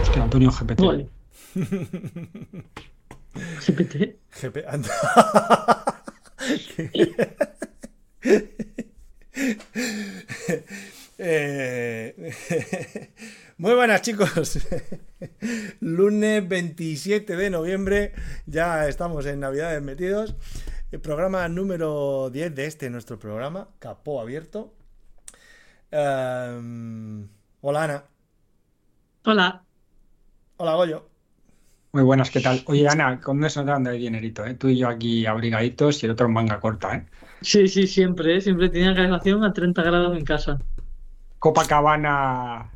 Hostia, Antonio GPT. Vale. GPT. GP. Eh, Muy buenas chicos. Lunes 27 de noviembre. Ya estamos en Navidades metidos. El programa número 10 de este nuestro programa, Capó Abierto. Em, hola Ana. Hola. Hola Goyo. Muy buenas, ¿qué tal? Oye, Ana, con eso nos dan de dinerito, ¿eh? Tú y yo aquí abrigaditos y el otro en manga corta, ¿eh? Sí, sí, siempre, ¿eh? siempre tenía calefacción a 30 grados en casa. Copacabana.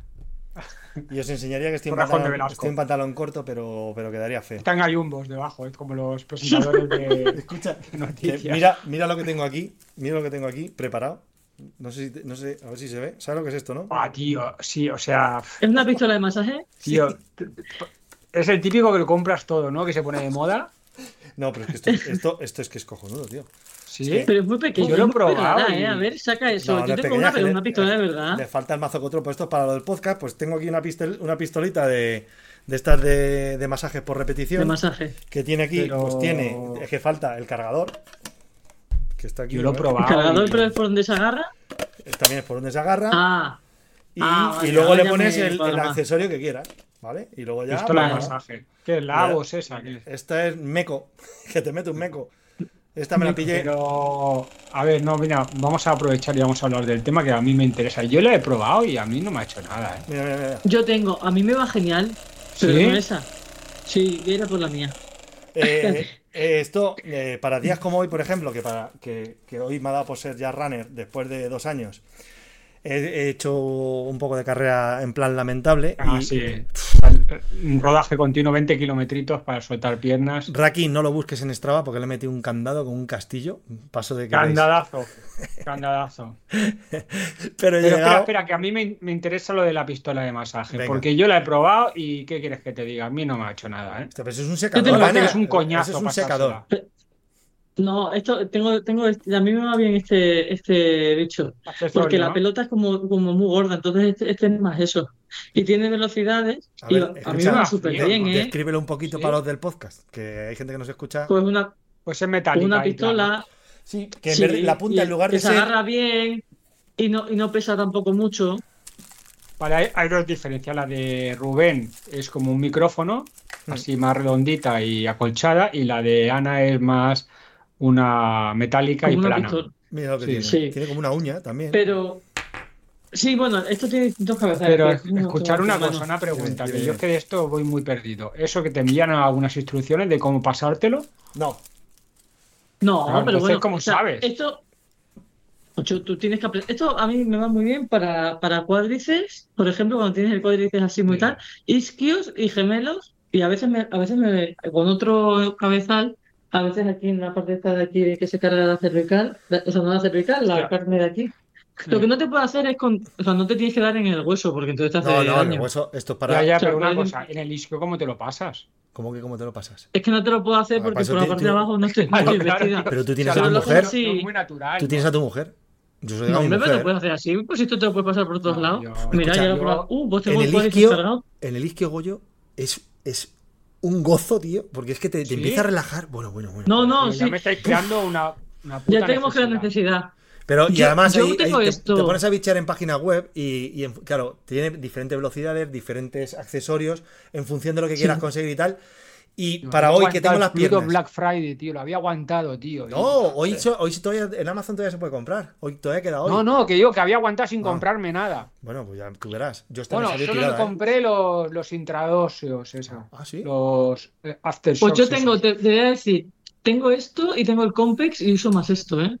Y os enseñaría que estoy en, pantalón, estoy en pantalón corto, pero, pero quedaría feo. Están gallumbos debajo, es como los presentadores de, Escucha, de que noticias. mira, mira lo que tengo aquí. Mira lo que tengo aquí preparado. No sé, si te- no sé, a ver si se ve. ¿Sabes lo que es esto, no? Ah, tío, sí, o sea, ¿Es una pistola de masaje? tío, t- es el típico que lo compras todo, ¿no? Que se pone de moda. No, pero es que esto, esto, esto es que es cojonudo, tío. Sí. Pero es muy pequeño. Yo lo he probado y- ¿eh? A ver, saca eso. No, Yo tengo una, pero una le- pistola de Le verdad. falta el mazo que otro, pues esto es para lo del podcast. Pues tengo aquí una, pistol, una pistolita de, de estas de, de masajes por repetición. De masaje. que tiene aquí, Pero- pues tiene, es que falta el cargador. Que está aquí. Yo lo he probado. ¿El cargador, y- pero es por donde se agarra? También es por donde se agarra. Ah, y, ah, y luego le pones el, accesorio que quieras. ¿Vale? Y luego ya. De pues, masaje. ¿Qué es la voz esa? ¿Qué es? Esta es meco. Que te mete un meco. Esta me la pillé. Pero, a ver, no, mira, vamos a aprovechar y vamos a hablar del tema que a mí me interesa. Yo la he probado y a mí no me ha hecho nada, ¿eh? Mira, mira, mira. yo tengo. A mí me va genial, pero ¿Sí? no esa. Sí, era por la mía. Eh, eh, esto, eh, para días como hoy, por ejemplo, que, para, que, que hoy me ha dado por ser ya runner después de dos años, he, he hecho un poco de carrera en plan lamentable. Ah, y sí. Un rodaje continuo, 20 kilometritos para soltar piernas. Raki, no lo busques en Strava porque le he metido un candado con un castillo. Paso de que. veis. Candadazo. Candadazo. Pero Pero espera, llegado. espera, que a mí me, me interesa lo de la pistola de masaje. Venga. Porque yo la he probado y ¿qué quieres que te diga? A mí no me ha hecho nada, ¿eh? Eso es un secador. tengo- Ana. es un coñazo Eso es un secador. No, esto tengo, tengo este- a mí me va bien este, este bicho. Accesorio, Porque la ¿no? pelota es como, como muy gorda, entonces este, este es más eso. Y tiene velocidades. A y ver, a mí me va súper bien, ¿eh? Descríbelo un poquito Sí. para los del podcast, que hay gente que nos escucha. Pues una, Pues es metálica. una y tal, ¿no? pistola. Sí, que en sí, vez de- la punta, en lugar que de se ser. agarra bien y no, y no pesa tampoco mucho. Vale, hay, hay dos diferencias. La de Rubén es como un micrófono, Mm. así más redondita y acolchada, y la de Ana es más una metálica y una plana. pistola. Mira lo que Sí. tiene. Sí. Tiene como una uña también. Pero. Sí, bueno, esto tiene distintos cabezales. Pero escuchar una cosa, una pregunta, que yo es que de esto voy muy perdido. ¿Eso que te envían algunas instrucciones de cómo pasártelo? No. No, Claro, pero bueno. ¿cómo o sea, sabes? Esto. Ocho, tú tienes que aprender. Esto a mí me va muy bien para, para cuádriceps, por ejemplo, cuando tienes el cuádriceps así muy Sí. tal, isquios y gemelos, y a veces me, a veces me, con otro cabezal, a veces aquí en la parte esta de aquí que se carga la cervical, la- o sea, no la cervical, la carne de aquí. Lo que no te puede hacer es con, o sea, no te tienes que dar en el hueso, porque entonces te hace No, no, daño. el hueso, esto es para. ya, pero una cosa, en el isquio, ¿cómo te lo pasas? ¿Cómo que cómo te lo pasas? Es que no te lo puedo hacer Ah, porque por la parte tú- de abajo no estoy, Claro, vestida. Pero tú tienes O sea, a tu mujer. no es muy natural. Tú tienes a tu mujer. Yo soy a No, mi mujer. lo puedes hacer así, pues esto te lo puedes pasar por todos No, lados. yo- Mira, Escucha, ya lo he probado. Uh, pues En tengo el isquio, cargado. en el isquio Goyo es, es un gozo, tío, porque es que te, te ¿Sí? empieza a relajar. Bueno, bueno, bueno. No, no, ya sí. me estáis creando una, una puta Ya tenemos que la necesidad. necesidad. Pero y Yo- además yo ahí, tengo ahí te, esto. te pones a bichear en página web y, y en- claro, tiene diferentes velocidades, diferentes accesorios en función de lo que quieras Sí. conseguir y tal. Y Yo para hoy que tengo las piernas. Black Friday, tío, lo había aguantado, tío. No, hoy, so- hoy todavía en Amazon todavía se puede comprar. Hoy todavía queda hoy. No, no, que yo que había aguantado sin Ah. comprarme nada. Bueno, pues ya tú verás. Yo Bueno, solo tirada, me ¿eh? compré los, los intradóseos, eso. Ah, sí. Los eh, aftershocks. Pues yo tengo, te, te voy a decir, tengo esto y tengo el Compex y uso más esto, ¿eh?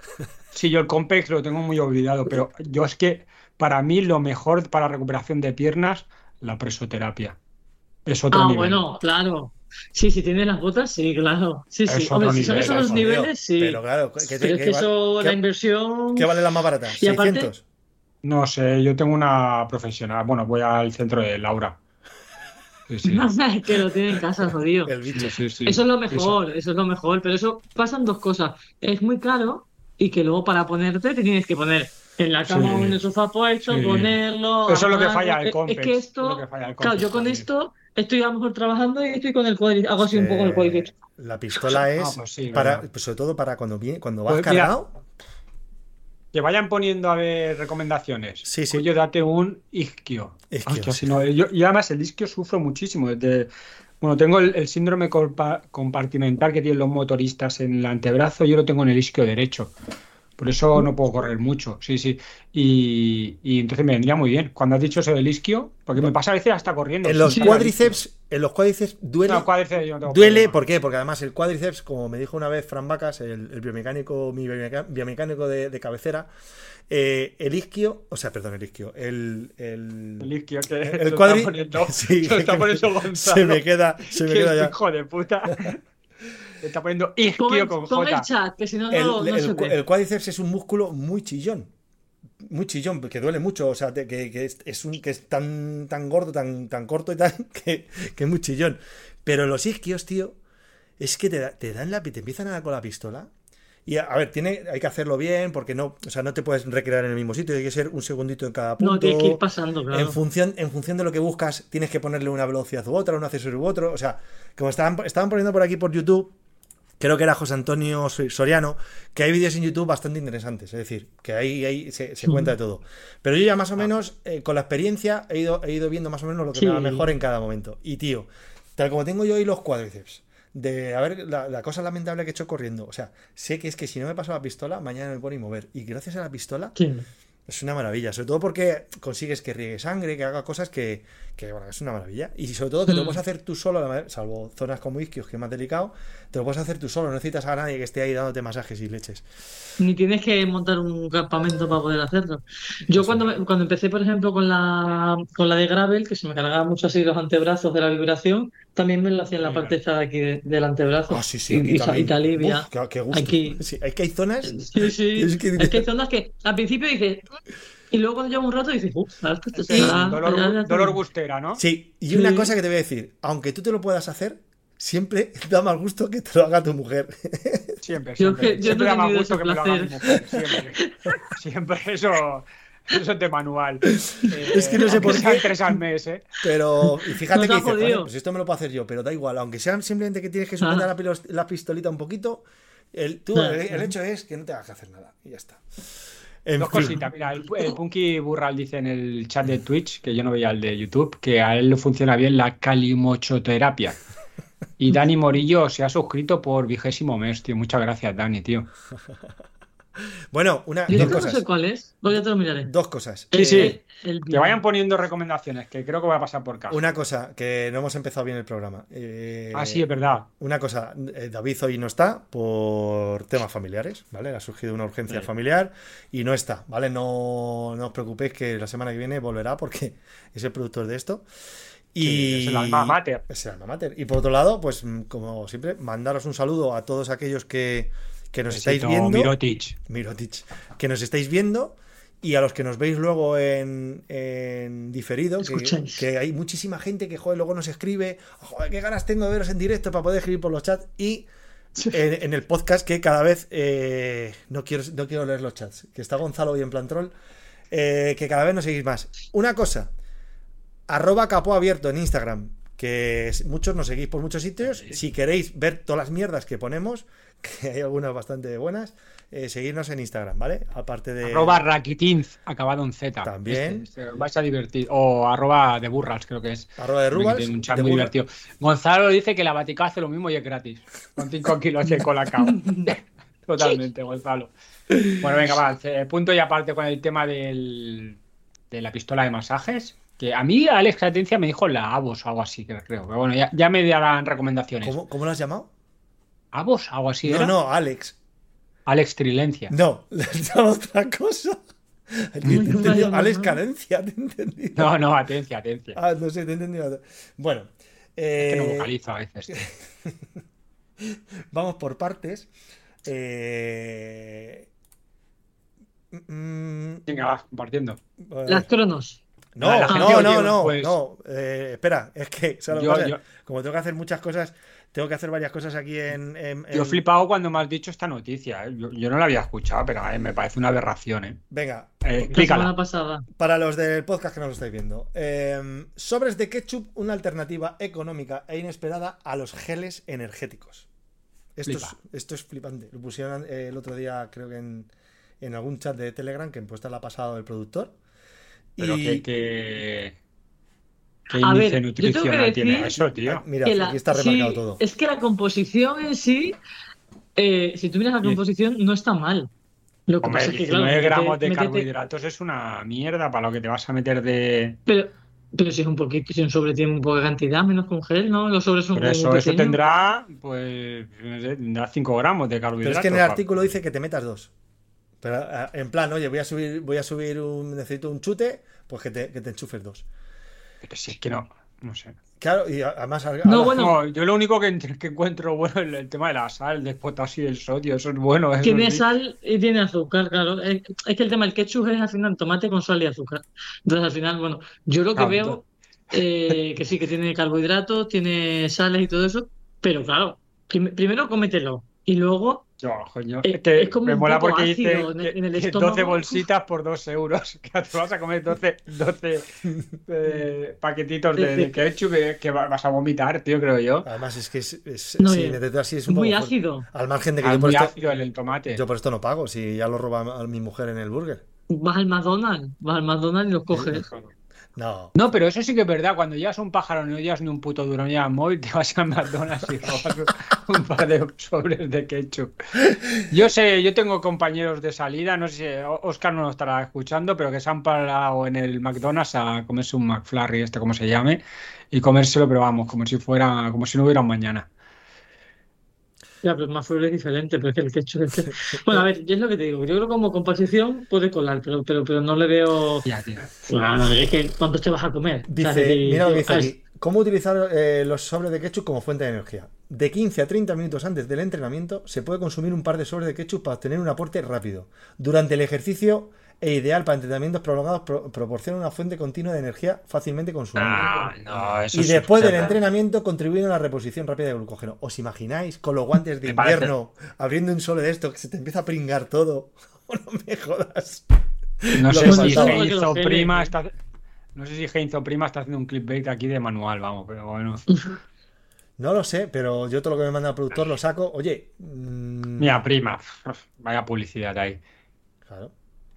Sí, yo el Compex lo tengo muy olvidado, pero yo es que para mí lo mejor para recuperación de piernas, la presoterapia. Es otro Ah, nivel. bueno, claro. Sí, si tienes las botas, sí, claro. Sí, Es sí. Hombre, si son esos Dios. niveles, sí. Pero claro, ¿qué, Pero te- es qué que eso, la inversión. qué vale la más barata? Y aparte- ¿600? No sé, yo tengo una profesional. Bueno, voy al centro de Laura. Sí, sí. Es que lo tiene en casa, jodido. El bicho. Sí. Eso es lo mejor, eso es lo mejor, pero eso pasan dos cosas. Es muy caro y que luego para ponerte te tienes que poner en la cama Sí. o en el sofá puesto, Sí. ponerlo. Eso es lo que falla el es- Compex, Es que es lo esto, que falla el claro, yo con también. esto estoy a lo mejor trabajando y estoy con el cuadriceps, hago así un poco el cuadriceps. La pistola es Ah, pues sí, para, pues sobre todo para cuando viene, cuando vas Pues mira, cargado. Que vayan poniendo a ver recomendaciones. Sí, sí. Oye, date un isquio. Isquio, Hostia, sí. si no, yo- y además el isquio sufro muchísimo. Desde, bueno, tengo el, el síndrome compa- compartimental que tienen los motoristas en el antebrazo, yo lo tengo en el isquio derecho. Por eso no puedo correr mucho, sí, sí. Y, y entonces me vendría muy bien. Cuando has dicho eso del isquio, porque me pasa a veces hasta corriendo. En los sin cuádriceps, en los cuádriceps duele. No, cuádriceps yo no tengo Duele. ¿por qué? Porque además el cuádriceps, como me dijo una vez Fran Vacas, el, el biomecánico, mi biomecánico de, de cabecera, eh, el isquio, o sea, perdón, el isquio, el, el, El isquio que el poniendo, Sí, Gonzalo. se me queda, se me que queda ya. hijo de puta. Está poniendo Pon isquio el, con pon el chat, que si no, El, no, el se ve. el cuádriceps es un músculo muy chillón. Muy chillón, que duele mucho. O sea, que, que es, es un, que es tan, tan gordo, tan, tan corto y tal, que, que es muy chillón. Pero los isquios, tío, es que te, da- te dan la te empiezan a dar con la pistola. Y a, a ver, tiene, hay que hacerlo bien, porque no, o sea, no te puedes recrear en el mismo sitio, hay que ser un segundito en cada punto. No, tienes que ir pasando, En claro. función, en función de lo que buscas, tienes que ponerle una velocidad u otra, un accesorio u otro. O sea, como estaban, estaban poniendo por aquí por YouTube, creo que era José Antonio Soriano, que hay vídeos en YouTube bastante interesantes. Es decir, que ahí, ahí se, se cuenta de todo. Pero yo ya más o menos, eh, con la experiencia, he ido, he ido viendo más o menos lo que Sí. me va mejor en cada momento. Y tío, tal como tengo yo hoy los cuádriceps, de a ver la, la cosa lamentable que he hecho corriendo. O sea, sé que es que si no me paso la pistola, mañana me pone a mover. Y gracias a la pistola, es una maravilla, sobre todo porque consigues que riegue sangre, que haga cosas que, que, bueno, es una maravilla. Y sobre todo que te lo Mm. puedes hacer tú solo, salvo zonas como isquios, que es más delicado, te lo puedes hacer tú solo, no necesitas a nadie que esté ahí dándote masajes y leches. Ni tienes que montar un campamento para poder hacerlo. Yo cuando, cuando empecé, por ejemplo, con la, con la de gravel, que se me cargaba mucho así los antebrazos de la vibración, también me lo hacía en la Mira. parte esta de aquí de- del antebrazo. Ah, sí, sí, aquí y también. alivia. Uf, qué, qué gusto. Aquí. Sí, es que hay zonas. Sí, sí. Es que- Es que hay zonas que al principio dices, y luego cuando lleva un rato dices, uff, esto el da- dolor, ya- ya- dolor gustera, ¿no? Sí, y una Sí. cosa que te voy a decir, aunque tú te lo puedas hacer, siempre da mal gusto que te lo haga tu mujer. Siempre, Yo siempre. que- yo Siempre no da más gusto que me lo haga mi mujer. Siempre. Siempre eso, eso es de manual. Eh, Es que no sé aunque por qué. tres al mes, ¿eh? Pero, y fíjate Nos que dices. "Coño, pues esto me lo puedo hacer yo, pero da igual, aunque sea simplemente que tienes que sujetar Ah. la, pistolita un poquito, el, tú, Ah, el, el hecho es que no te hagas que hacer nada, y ya está. En Dos fin. cositas. Mira, el, el Punky Burral dice en el chat de Twitch, que yo no veía el de YouTube, que a él le funciona bien la calimochoterapia. Y Dani Morillo se ha suscrito por vigésimo mes, tío. Muchas gracias, Dani, tío. Bueno, una, Yo dos no cosas. sé cuál es, ya te lo miraré. Dos cosas. Sí, sí. Eh, el- Que vayan poniendo recomendaciones, que creo que voy a pasar por caja. Una cosa, que no hemos empezado bien el programa. Eh, Ah, sí, es verdad. Una cosa, eh, David hoy no está por temas familiares, ¿vale? Le ha surgido una urgencia Sí. familiar y no está, ¿vale? No, no os preocupéis que la semana que viene volverá porque es el productor de esto. Y Sí, es el alma mater. Es el alma mater. Y por otro lado, pues mm, como siempre, mandaros un saludo a todos aquellos que, que nos estáis viendo. Mirotic. Mirotic, que nos estáis viendo y a los que nos veis luego en, en diferido, que, que hay muchísima gente que joder, luego nos escribe, joder, qué ganas tengo de veros en directo para poder escribir por los chats y en, en el podcast que cada vez eh, no, quiero, no quiero leer los chats, que está Gonzalo hoy en plan troll, eh, que cada vez nos seguís más. Una cosa, arroba capó abierto en Instagram, que muchos nos seguís por muchos sitios. Si queréis ver todas las mierdas que ponemos, que hay algunas bastante buenas, eh, seguirnos en Instagram, ¿vale? Aparte de. Arroba Rakitinz, acabado en Z. También. Este, este, vais a divertir. O arroba de burras, creo que es. arroba de tiene un chat muy divertido. Gonzalo dice que la Vatica hace lo mismo y es gratis. Con 5 kilos de colacao. Totalmente, Gonzalo. Bueno, venga, va. eh, Punto y aparte con el tema del, de la pistola de masajes. Que a mí Alex Atencia me dijo la Avos o algo así, que creo. Pero bueno, ya, ya me darán recomendaciones. ¿Cómo, ¿Cómo lo has llamado? ¿Avos? ¿Algo así No, era? no, Alex. Alex Trilencia. No, le has dado otra cosa. Te he ¿cómo la entendido- llamas, Alex no? Cadencia, te he entendido. No, no, atencia, atencia. Ah, no sé, te he entendido. Bueno, Es que no eh, vocalizo a veces. vamos por partes. Eh, mm, Venga, vas compartiendo. eh, Las cronos. No, la no, no, no, pues- no. eh, espera, es que como tengo que hacer muchas cosas, tengo que hacer varias cosas aquí en. en- Yo he flipado cuando me has dicho esta noticia. ¿eh? Yo, yo no la había escuchado, pero eh, me parece una aberración. ¿eh? Venga, Eh, La explícala. semana pasada. para los del podcast que no lo estáis viendo. eh, sobres de ketchup, una alternativa económica e inesperada a los geles energéticos. Esto, es, Flipa. esto es flipante. Lo pusieron eh, el otro día, creo que en, en algún chat de Telegram, que en puesta la ha pasado el productor. Pero y que, que, ¿qué A índice ver, yo tengo que nutricional tiene decir- eso, tío? mira, que la- aquí está sí, remarcado todo. Es que la composición en sí, eh, si tú miras la composición, no está mal. Lo que Hombre, pasa es que, 19 claro, gramos de métete- carbohidratos es una mierda para lo que te vas a meter de... Pero, pero si es un poquito, si un sobre tiene un poco de cantidad, menos con gel, ¿no? Los sobres son eso, tendrá, pues, no sé, tendrá 5 gramos de Pero carbohidratos. es que en el artículo dice que te metas dos. Pero ah, en plan, oye, voy a subir, voy a subir un, necesito un chute, pues que te, que te enchufes dos. Pero si es que no, no sé. Claro, y además No, ahora- bueno. No, yo lo único que, ent- que encuentro bueno es el tema de la sal, del potasio y el sodio, eso es bueno. eso Tiene sí. sal y tiene azúcar, claro. Es, es que el tema del ketchup es al final tomate con sal y azúcar. Entonces, al final, bueno, yo lo que Claro, veo eh, que sí, que tiene carbohidratos, tiene sales y todo eso, pero claro, prim- primero cómetelo y luego Yo, coño, es que es como me un mola porque dice en en el estómago. 12 bolsitas por 2 euros. Que te vas a comer 12, 12 eh, paquetitos de, de ketchup que, que va- vas a vomitar, tío, creo yo. Además es que es, es- No, sí, meterte así es es un muy poco ácido. Al margen de que Ah, yo por, muy esto, ácido el, el tomate. yo por esto no pago, si ya lo roba a mi mujer en el burger. Vas al McDonald's, vas al McDonald's y los coges. No. No, pero eso sí que es verdad. Cuando llegas a un pájaro, no llevas ni un puto duro, ni al móvil, te vas al McDonald's y robas un par de sobres de ketchup. Yo sé, yo tengo compañeros de salida, no sé si Oscar no lo estará escuchando, pero que se han parado en el McDonald's a comerse un McFlurry, este como se llame, y comérselo, pero vamos, como si fuera, como si no hubiera un mañana. Ya, pero más flor es diferente, pero es que el ketchup es que- Bueno, a ver, yo es lo que te digo. Yo creo que como composición puede colar, pero, pero, pero no le veo. Ya, tío. Bueno, es que ¿cuántos te vas a comer? O sea, Dice, mira lo que dice aquí. ¿Cómo utilizar eh, los sobres de ketchup como fuente de energía? De 15 a 30 minutos antes del entrenamiento se puede consumir un par de sobres de ketchup para obtener un aporte rápido. Durante el ejercicio e ideal para entrenamientos prolongados pro- proporciona una fuente continua de energía fácilmente consumible. No, no, eso y es después del entrenamiento contribuyen a la reposición rápida de glucógeno. ¿Os imagináis con los guantes de invierno abriendo un sobre de esto que se te empieza a pringar todo? no me jodas. No sé si faltaba. Heinz o Que lo Prima está. No sé si Heinz o Prima está haciendo un clickbait aquí de manual, vamos, pero bueno. No lo sé, pero yo todo lo que me manda el productor lo saco. Oye, mm, Mira, Prima, vaya publicidad ahí. claro.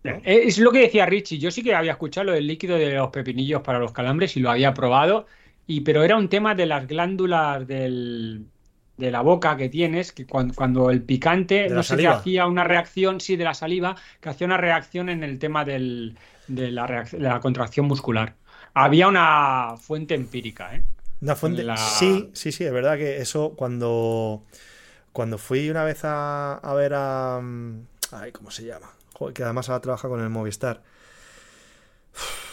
Eh, Es lo que decía Richie, yo sí que había escuchado lo del líquido de los pepinillos para los calambres y lo había probado, y, pero era un tema de las glándulas del, de la boca que tienes, que cuando, cuando el picante, ¿De la no sé, saliva? hacía una reacción, sí, de la saliva, que hacía una reacción en el tema del, de, la reacc- de la contracción muscular. Había una fuente empírica, ¿eh? Una fuente. La- Sí, sí, sí, es verdad que eso cuando. Cuando fui una vez a, a ver a. mm, Ay, ¿cómo se llama? Joder, que además ahora trabaja con el Movistar.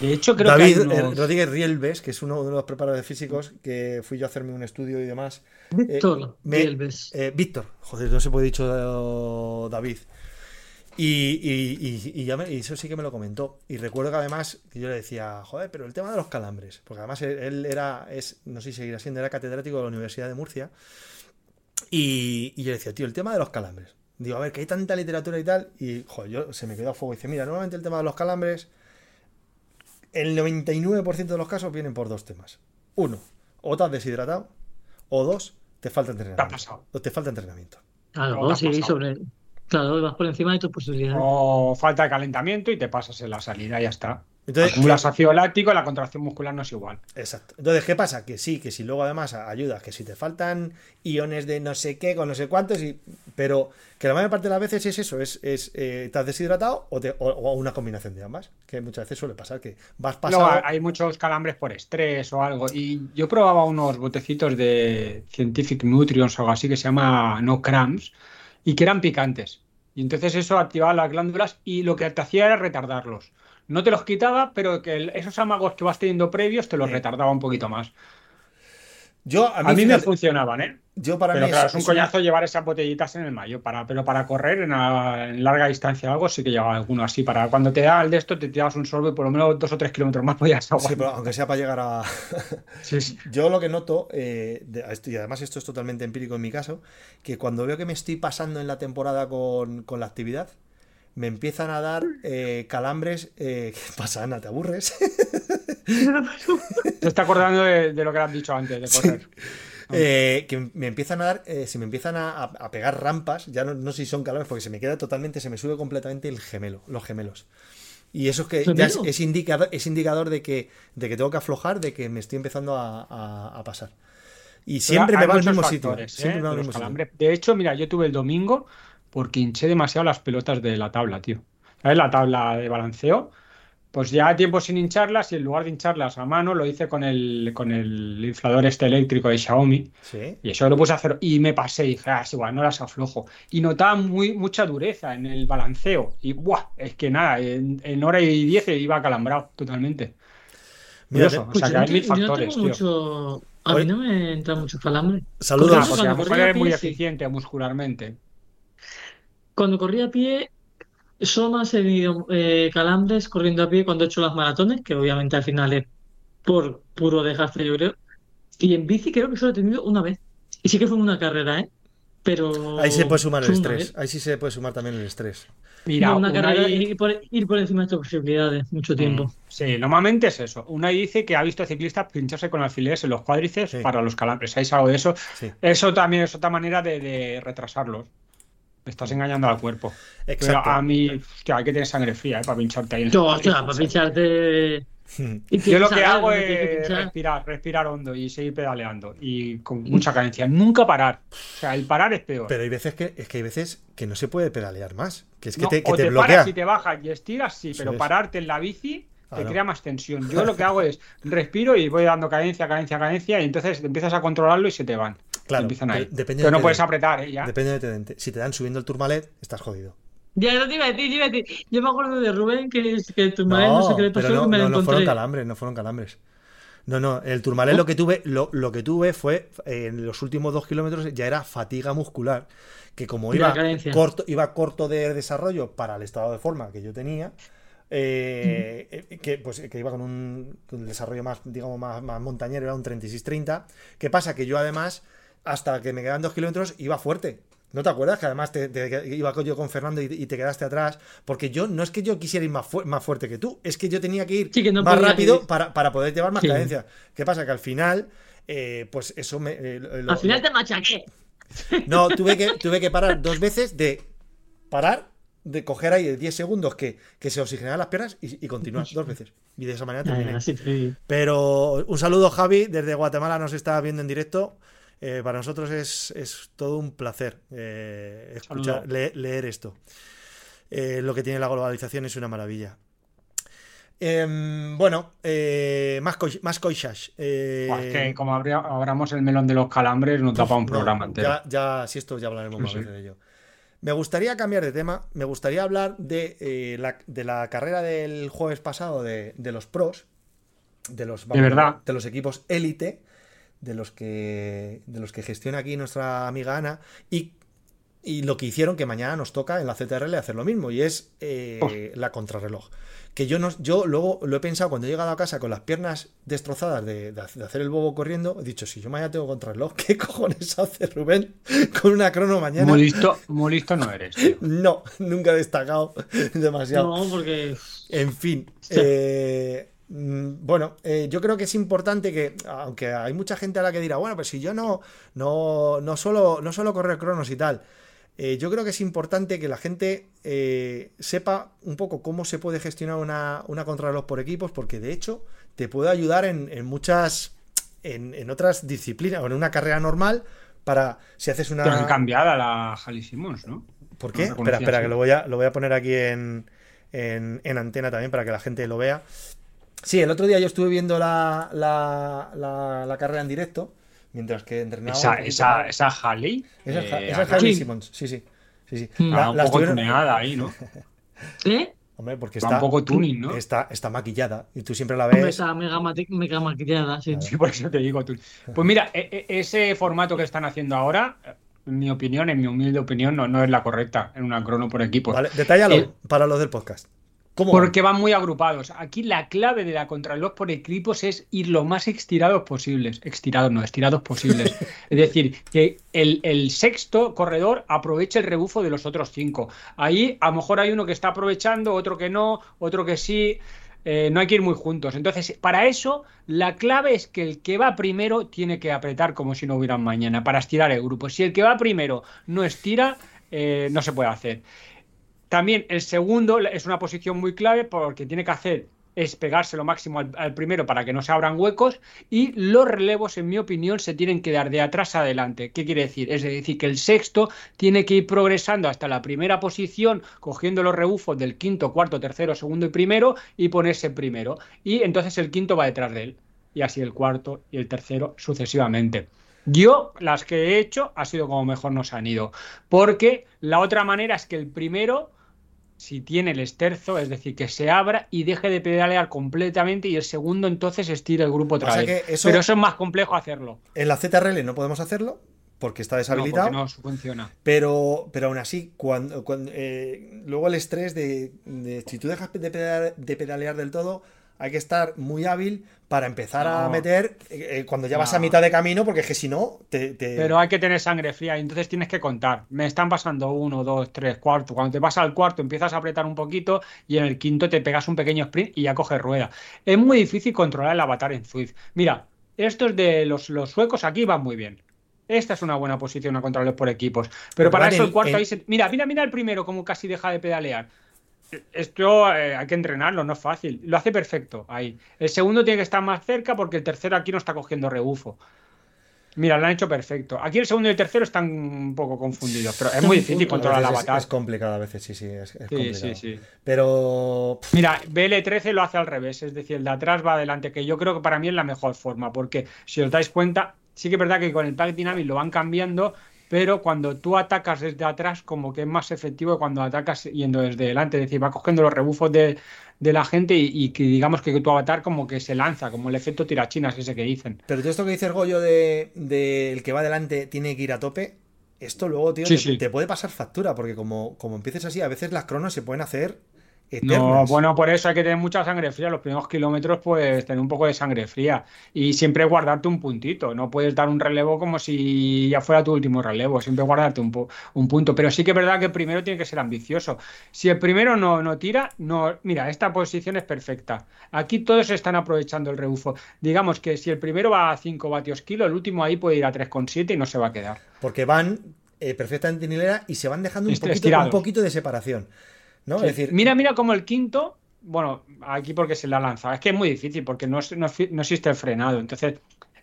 De hecho, creo David que eh, unos- Rodríguez Rielves, que es uno de los preparadores físicos, que fui yo a hacerme un estudio y demás. Víctor me- Rielves. Eh, Víctor, joder, no se puede dicho eh, David. Y, y- y- y ya me- y eso sí que me lo comentó. Y recuerdo que además que yo le decía, joder, pero el tema de los calambres, porque además él, él era, es, no sé si seguirá siendo, era catedrático de la Universidad de Murcia. Y, y yo le decía, tío, el tema de los calambres. Digo, a ver, que hay tanta literatura y tal. Y, joder, yo se me quedó a fuego. Y dice, mira, normalmente el tema de los calambres, el 99% de los casos vienen por dos temas. Uno, o te has deshidratado, o dos, te falta entrenamiento. pasado. O te falta entrenamiento. Claro, ¿Cómo te ha sí, pasado? sobre. Claro, vas por encima de tus posibilidades. o falta de calentamiento y te pasas en la salida y ya está. Entonces, Acumulas ácido láctico, la contracción muscular no es igual. Exacto. Entonces, ¿qué pasa? Que sí, que si luego además ayudas, que si te faltan iones de no sé qué, con no sé cuántos, y... pero que la mayor parte de las veces es eso, es, es eh, te has deshidratado o, te- o- o una combinación de ambas, que muchas veces suele pasar, que vas pasado... Luego hay muchos calambres por estrés o algo. Y yo probaba unos botecitos de Scientific Nutrients o algo así que se llama No Cramps y que eran picantes. Y entonces eso activaba las glándulas y lo que te hacía era retardarlos. No te los quitaba, pero que el- esos amagos que vas teniendo previos te los Sí. retardaba un poquito más. Yo, a A mí, mí, me funcionaban, ¿eh? yo para Pero mí claro, es, es un es una- coñazo llevar esas botellitas en el mayo. Para, pero para correr en, a- en larga distancia o algo, sí que llevaba alguno así. Para cuando te da el de esto, te tiras un sorbo y por lo menos dos o tres kilómetros más podías Sí, aguantar. pero aunque sea para llegar a. Sí, sí. Yo lo que noto, eh, a y además esto es totalmente empírico en mi caso, que cuando veo que me estoy pasando en la temporada con, con la actividad, me empiezan a dar eh, calambres. Eh, ¿Qué pasa, Ana? ¿Te aburres? Te está acordando de, de lo que has dicho antes, de correr. Eh, que me empiezan a dar, eh, se me empiezan a, pegar rampas, ya no, no sé si son calambres, porque se me queda totalmente, se me sube completamente el gemelo, los gemelos. Y eso es que ya es, indicador, es indicador de que, de que tengo que aflojar, de que me estoy empezando a, a- a pasar. Y siempre me va al muchos mismo factores, sitio. Siempre ¿eh? me va al mismo sitio. De hecho, mira, yo tuve el domingo porque hinché demasiado las pelotas de la tabla, tío. ¿Sabes? La tabla de balanceo. Pues ya tiempo sin hincharlas y en lugar de hincharlas a mano lo hice con el, con el inflador este eléctrico de Xiaomi. Sí. Y eso lo puse a hacer y me pasé y dije, ah, es igual, no las aflojo. Y notaba muy, mucha dureza en el balanceo. Y ¡buah! Es que nada, en, en hora y diez iba calambrado totalmente. Mira, Curioso. Pues o sea, yo que hay te- mil yo no factores, tengo tío. mucho. A mí no me entra mucho calambre. Saludos. Cuando porque a lo corría mejor a eres muy eficiente muscularmente. Cuando corría a pie, solo me han tenido eh, calambres corriendo a pie cuando he hecho las maratones, que obviamente al final es por puro desgaste, yo creo. Y en bici creo que solo he tenido una vez. Y sí que fue una carrera, ¿eh? Pero. Ahí se puede sumar el estrés. vez. Ahí sí se puede sumar también el estrés. Mira, No, una carrera, ir por, ir por encima de tus posibilidades, mucho tiempo. Sí, normalmente es eso. Una dice que ha visto ciclistas pincharse con alfileres en los cuádriceps Sí. para los calambres. ¿Sabéis algo de eso? Sí. Eso también es otra manera de, de retrasarlos. Estás engañando al cuerpo. Pero Exacto. a mí, hostia, hay que tener sangre fría ¿eh? para pincharte ahí. en Yo, hostia, para pincharte. y Yo lo que hago ¿dónde tienes que es respirar, respirar hondo y seguir pedaleando. Y con mucha cadencia. Nunca parar. O sea, el parar es peor. Pero hay veces que es que hay veces que no se puede pedalear más. Que es que No, te, que o te te bloquea. paras y te bajas y estiras, sí, pero pararte en la bici te crea más tensión. Yo lo que hago es respiro y voy dando cadencia, cadencia, cadencia, y entonces empiezas a controlarlo y se te van. Claro, Te empiezan pero ahí. depende pero de no puedes de- apretar, ¿eh? Ya. Depende de te den. Si te dan subiendo el turmalet, estás jodido. Ya, no te iba a decir, yo iba a decir. Yo me acuerdo de Rubén que, que tu madre no, sé qué le pasó, pero no, que me no, no encontré. fueron calambres, no fueron calambres. No, no, el turmalet lo que tuve, lo, lo que tuve fue eh, en los últimos dos kilómetros ya era fatiga muscular, que como iba corto, iba corto de desarrollo para el estado de forma que yo tenía, eh, eh, que pues que iba con un, un desarrollo más, digamos, más, más montañero, era un 36-30. ¿Qué pasa? Que yo además, hasta que me quedan dos kilómetros, iba fuerte. ¿No te acuerdas? Que además te, te- iba yo con Fernando y, y te quedaste atrás. Porque yo no es que yo quisiera ir más, fu- más fuerte que tú, es que yo tenía que ir Sí, que no más rápido ir. para, para poder llevar más Sí. cadencia. ¿Qué pasa? Que al final, eh, pues eso me. eh, lo- Al final te machaqué. no, tuve que, tuve que parar dos veces de parar, de coger ahí 10 segundos que, que se oxigenaran las piernas y, y continuar dos veces. Y de esa manera terminé. Pero un saludo, Javi, desde Guatemala nos está viendo en directo. Eh, para nosotros es, es todo un placer eh, escuchar, le- leer esto. Eh, lo que tiene la globalización es una maravilla. Em, bueno, más, coi- más que como abramos el melón de los calambres, nos tapa un no, programa entero. Ya, ya, si esto ya hablaremos más Sí, veces de ello. Me gustaría cambiar de tema. Me gustaría hablar de, eh, la, de la carrera del jueves pasado de, de los pros, de los, De verdad. de los equipos élite, de los que de los que gestiona aquí nuestra amiga Ana y, y lo que hicieron que mañana nos toca en la CTRL hacer lo mismo y es eh, la contrarreloj. Que yo no, yo luego lo he pensado cuando he llegado a casa con las piernas destrozadas de, de hacer el bobo corriendo, he dicho, si yo mañana tengo contrarreloj, ¿qué cojones hace Rubén con una crono mañana? Muy listo, muy listo no eres, tío. No, nunca he destacado demasiado. No, porque. En fin, Sí. eh, bueno, eh, yo creo que es importante que, aunque hay mucha gente a la que dirá, bueno, pues si yo no, no, no solo, no solo correr cronos y tal, eh, yo creo que es importante que la gente eh, sepa un poco cómo se puede gestionar una, una contrarreloj por equipos, porque de hecho te puede ayudar en, en muchas, en, en otras disciplinas, o en una carrera normal, para si haces una... Pero han cambiado la Halley Simmons, ¿no? ¿Por qué? espera, espera, así. que lo voy a, lo voy a poner aquí en, en, en antena también para que la gente lo vea. Sí, el otro día yo estuve viendo la, la, la- la carrera en directo, mientras que entrenaba. Esa, esa, esa Halley. Esa eh, esa Harley Sí. Simmons, sí, sí. sí, sí. La- Ah, un la poco estuvieron- tuneada ahí, ¿no? ¿Eh? Hombre, porque está, un poco tuning, ¿no? está, está maquillada y tú siempre la Hombre, ves. Está mega, maquillada, sí. Sí, por eso te digo tú. Pues mira, e- e- ese formato que están haciendo ahora, en mi opinión, en mi humilde opinión, no, no es la correcta en una crono por equipos. Vale, detállalo El- para los del podcast. Porque van muy agrupados. Aquí la clave de la contrarreloj por equipos es ir lo más estirados posibles. Estirados, no, estirados posibles. es decir, que el, el sexto corredor aproveche el rebufo de los otros cinco. Ahí a lo mejor hay uno que está aprovechando, otro que no, otro que sí. Eh, no hay que ir muy juntos. Entonces, para eso, la clave es que el que va primero tiene que apretar como si no hubiera mañana para estirar el grupo. Si el que va primero no estira, eh, no se puede hacer. También el segundo es una posición muy clave porque tiene que hacer es pegarse lo máximo al, primero para que no se abran huecos y los relevos, en mi opinión, se tienen que dar de atrás a adelante. ¿Qué quiere decir? Es decir, que el sexto tiene que ir progresando hasta la primera posición, cogiendo los rebufos del quinto, cuarto, tercero, segundo y primero y ponerse primero. Y entonces el quinto va detrás de él. Y así el cuarto y el tercero sucesivamente. Yo, las que he hecho, ha sido como mejor nos han ido. Porque la otra manera es que el primero si tiene el esterzo, es decir, que se abra y deje de pedalear completamente y el segundo entonces estire el grupo otra O sea vez. eso- Pero eso es más complejo hacerlo. En la ZRL no podemos hacerlo porque está No, deshabilitado. porque no funciona. Pero, pero aún así, cuando, cuando, eh, luego el estrés de, de- si tú dejas de pedalear, de pedalear del todo, hay que estar muy hábil para empezar a meter eh, eh, cuando ya vas a mitad de camino, porque es que si no, te, te- Pero hay que tener sangre fría y entonces tienes que contar. Me están pasando uno, dos, tres, cuarto. Cuando te pasa al cuarto empiezas a apretar un poquito y en el quinto te pegas un pequeño sprint y ya coges rueda. Es muy difícil controlar el avatar en Zwift. Mira, estos de los, los suecos aquí van muy bien. Esta es una buena posición a controlar por equipos. Pero Pero para eso el cuarto ahí se... Mira, mira, mira el primero como casi deja de pedalear. Esto eh, hay que entrenarlo, no es fácil. Lo hace perfecto ahí. El segundo tiene que estar más cerca porque el tercero aquí no está cogiendo rebufo. Mira, lo han hecho perfecto. Aquí el segundo y el tercero están un poco confundidos, pero es muy difícil controlar el veces es-. Es, complicado a veces, sí, sí, es, es Sí, complicado. sí, sí. Pero Mira, BL13 lo hace al revés, es decir, el de atrás va adelante, que yo creo que para mí es la mejor forma, porque si os dais cuenta, sí que es verdad que con el Pack Dynamic lo van cambiando, pero cuando tú atacas desde atrás, como que es más efectivo que cuando atacas yendo desde delante, es decir, va cogiendo los rebufos de, de la gente y, y que digamos que tu avatar como que se lanza, como el efecto tirachinas ese que dicen. Pero todo esto que dice el Goyo de, de el que va adelante tiene que ir a tope, esto luego, tío, Sí, te, sí. te puede pasar factura, porque como, como empieces así, a veces las cronos se pueden hacer No, bueno, por eso hay que tener mucha sangre fría. Los primeros kilómetros, pues tener un poco de sangre fría y siempre guardarte un puntito. No puedes dar un relevo como si ya fuera tu último relevo. Siempre guardarte un, un punto. Pero sí que es verdad que el primero tiene que ser ambicioso. Si el primero no, no tira, no. Mira, esta posición es perfecta. Aquí todos están aprovechando el rebufo. Digamos que si el primero va a 5 vatios kilo, el último ahí puede ir a 3,7 y no se va a quedar. Porque van eh, perfectamente en hilera y se van dejando un poquito, un poquito de separación. ¿No? Sí. Es decir, Mira, mira como el quinto, bueno, aquí porque se la lanza. Es que es muy difícil porque no, no, no existe el frenado. Entonces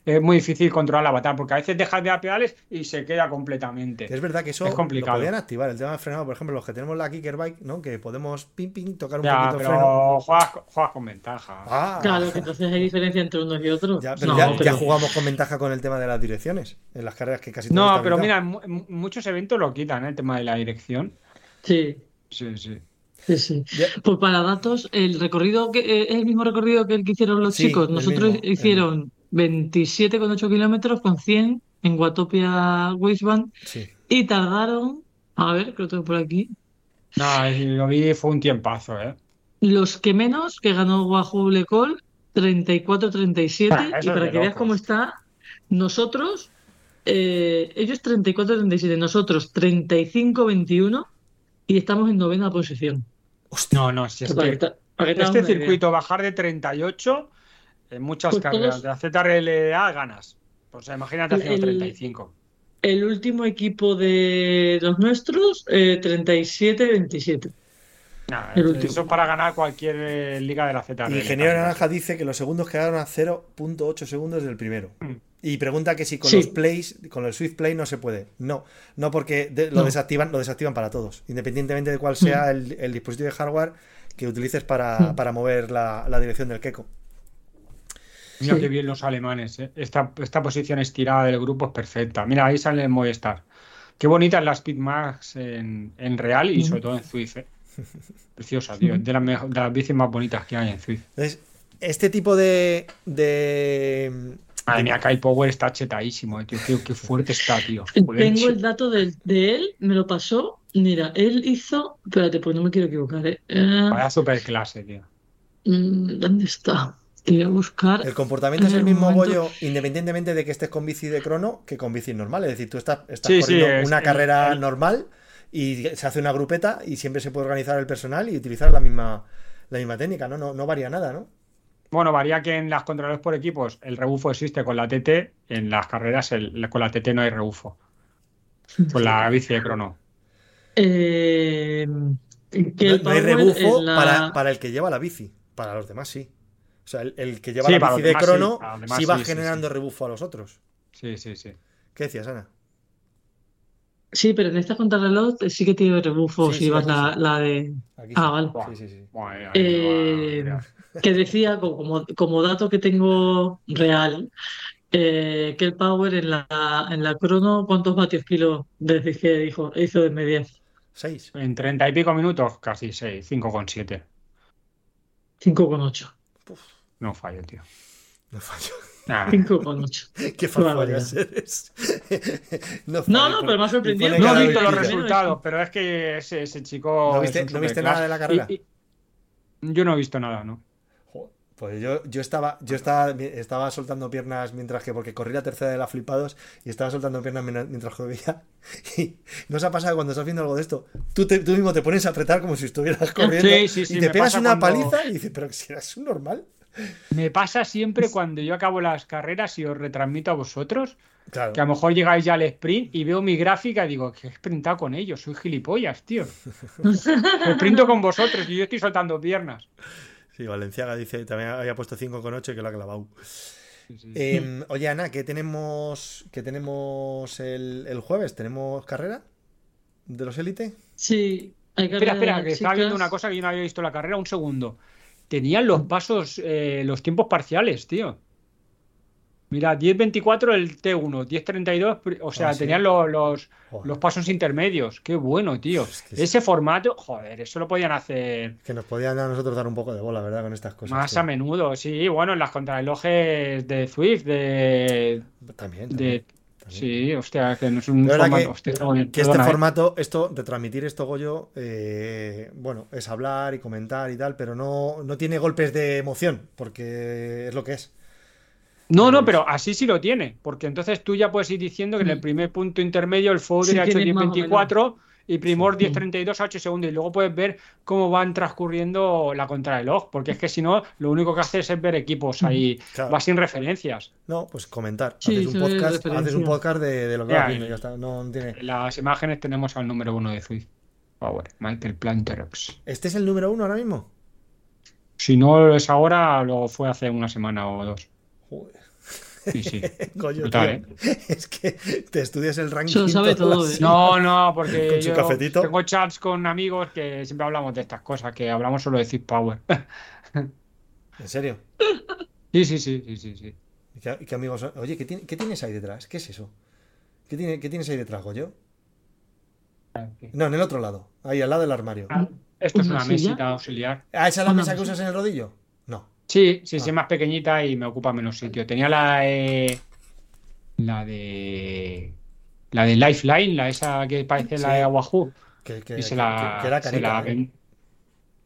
es muy difícil controlar el avatar porque a veces dejas de dar pedales y se queda completamente. es verdad que eso es complicado. lo podían activar. El tema del frenado, por ejemplo, los que tenemos la Kicker Bike, ¿no? Que podemos ping ping tocar un Ya, poquito el freno. pero juegas, con- juegas con ventaja. Ah, Claro, que entonces hay diferencia entre unos y otros. ya, pero No, ya, ya pero- jugamos con ventaja con el tema de las direcciones. En las carreras que casi No, pero mira, en muchos eventos lo quitan, ¿eh? el tema de la dirección. Sí, Sí, sí. Sí, sí. Pues para datos, el recorrido que eh, es el mismo recorrido que el que hicieron los Sí, chicos. Nosotros mismo, hicieron 27,8 kilómetros con 100 en Watopia Wasteband Sí. y tardaron, a ver, que lo tengo por aquí, No, lo vi, fue un tiempazo, ¿eh? los que menos, que ganó Wahoo Lecol, 34-37. Ah, y para que veas cómo está, nosotros, eh, ellos 34-37, nosotros 35-21 y estamos en novena posición. No, no, si es Para que que hagas este circuito bajar de 38 en muchas Pues carreras todos- de la ZRLA ganas. O sea, imagínate haciendo El- 35. El último equipo de los nuestros, eh, 37-27. Nah, eso para ganar cualquier eh, liga de la ZRL. Ingeniero Naranja dice que los segundos quedaron a 0.8 segundos del primero. Mm. Y pregunta que si con Sí. los plays, con el Swift Play no se puede. No, no porque de- lo No. desactivan, lo desactivan para todos, independientemente de cuál sea el, el dispositivo de hardware que utilices para, Mm. para mover la, la dirección del Keiko. Mira Sí. qué bien los alemanes. ¿eh? Esta, esta posición estirada del grupo es perfecta. Mira, ahí sale el Movistar. Qué bonita es la Speed Max en, en real y Mm. sobre todo en Zwift. ¿eh? Preciosa, tío. De las, mejo- de las bicis más bonitas que hay en Swift. Entonces, este tipo de. de Madre mía, Kai Power está chetadísimo, eh, tío. Qué, qué fuerte está, tío. Tengo el dato de, de él, me lo pasó. Mira, él hizo. Espérate, pues no me quiero equivocar, ¿eh? Eh, Vaya super clase, tío. mm, ¿Dónde está? Te voy a buscar. El comportamiento es el Un mismo momento. bollo, independientemente de que estés con bici de crono que con bici normal. Es decir, tú estás, estás Sí, sí, corriendo es- una el- carrera el- normal y se hace una grupeta y siempre se puede organizar el personal y utilizar la misma, la misma técnica, ¿no? No, no varía nada, ¿no? Bueno, varía que en las contrarrelojes por equipos el rebufo existe con la TT, en las carreras el- con la TT no hay rebufo. Con la bici de crono. Eh, que No, el no hay rebufo la- para, para el que lleva la bici. Para los demás sí. O sea, el, el que lleva Sí, la bici de sí, crono demás sí va sí, generando sí. rebufo a los otros. Sí, sí, sí. ¿Qué decías, Ana? Sí, pero en esta contrarreloj sí que tiene rebufo Sí, si sí, vas la, de. Aquí Ah, sí. vale. Sí, sí, sí. Buah, ahí, ahí, Eh. Que decía, co- como, como dato que tengo real, eh, que el Power en la, en la crono, ¿cuántos vatios kilo desde que dijo, hizo de media? Seis. En treinta y pico minutos, casi 6, 5,7. 5,8. No fallo, tío. No fallo. Nah. 5,8. Qué barbaridad. farfallas eres. no, No, fallo, no, pone- pero me ha sorprendido. No he visto los resultados. pero es que ese, ese chico. ¿No viste, ¿no viste nada de la carrera? Y- y- yo no he visto nada, ¿no? Pues yo, yo estaba, yo estaba, estaba soltando piernas mientras que, porque corrí la tercera de la flipados y estaba soltando piernas mientras, corría. Y no os ha pasado cuando estás viendo algo de esto, tú, te- tú mismo te pones a apretar como si estuvieras corriendo Sí, sí, sí, y te pegas una cuando- paliza y dices, pero si eres un normal. Me pasa siempre cuando yo acabo las carreras y os retransmito a vosotros, Claro. que a lo mejor llegáis ya al sprint y veo mi gráfica y digo, que he sprintado con ellos, soy gilipollas, tío. Sprinto con vosotros y yo estoy soltando piernas. Sí, Valenciaga dice, también había puesto 5,8 y que lo ha clavado. Sí, sí. Eh, oye, Ana, ¿qué tenemos, qué tenemos el, el jueves? ¿Tenemos carrera de los élite? Sí, hay Espera, espera, que estaba viendo una cosa que yo no había visto la carrera, un segundo. Tenían los pasos, eh, los tiempos parciales, tío. Mira, 10.24 el T1, 10.32, pri- o sea, Ah, sí. tenían los, los, los pasos intermedios. Qué bueno, tío. Es que sí. Ese formato, joder, eso lo podían hacer Que nos podían a nosotros dar un poco de bola, ¿verdad? Con estas cosas. más tío. a menudo. Sí, bueno, en las contrarrelojes de Swift, de, También, también, de... también. Sí, hostia, que no es un formato... que- hostia, Que este formato, esto, retransmitir esto, Goyo, eh, bueno, es hablar y comentar y tal, pero no, no tiene golpes de emoción, porque es lo que es. No, no, pero así sí lo tiene, porque entonces tú ya puedes ir diciendo que en el Mm. primer punto intermedio el Fowler Sí, ha hecho tienes más o 10.24 y Primor Sí. 10.32 a 8 segundos y luego puedes ver cómo van transcurriendo la contrarreloj, porque es que si no, lo único que haces es ver equipos ahí, Claro. va sin referencias. No, pues comentar. Sí, haces un podcast, haces un podcast de, de lo que vas viendo, ya está. No, no tiene. En las imágenes tenemos al número uno de Swift Power, Michael Planterox. ¿Este es el número uno ahora mismo? Si no lo es ahora, lo fue hace una semana o dos. Joder, Sí, sí. Brutal, tío. Es que te estudias el ranking. Lo sabe todo, ¿eh? No, no, porque Con su yo cafetito. tengo chats con amigos que siempre hablamos de estas cosas, que hablamos solo de Swift Power. ¿En serio? Sí, sí, sí, sí, sí, sí. ¿Y qué, qué amigos son? Oye, ¿qué, tiene- qué tienes ahí detrás? ¿Qué es eso? ¿Qué, tiene, ¿Qué tienes ahí detrás, Goyo? No, en el otro lado. Ahí, al lado del armario. Ah, Esto es ¿Una una mesita auxiliar. ¿Ah, esa es la mesa que usas en el rodillo? Sí, sí, sí, Ah. es más pequeñita y me ocupa menos sitio. Tenía la de. La de. La de Lifeline, la esa que parece la de Wahoo. Que, que, Y se que- la. que- se la ¿eh?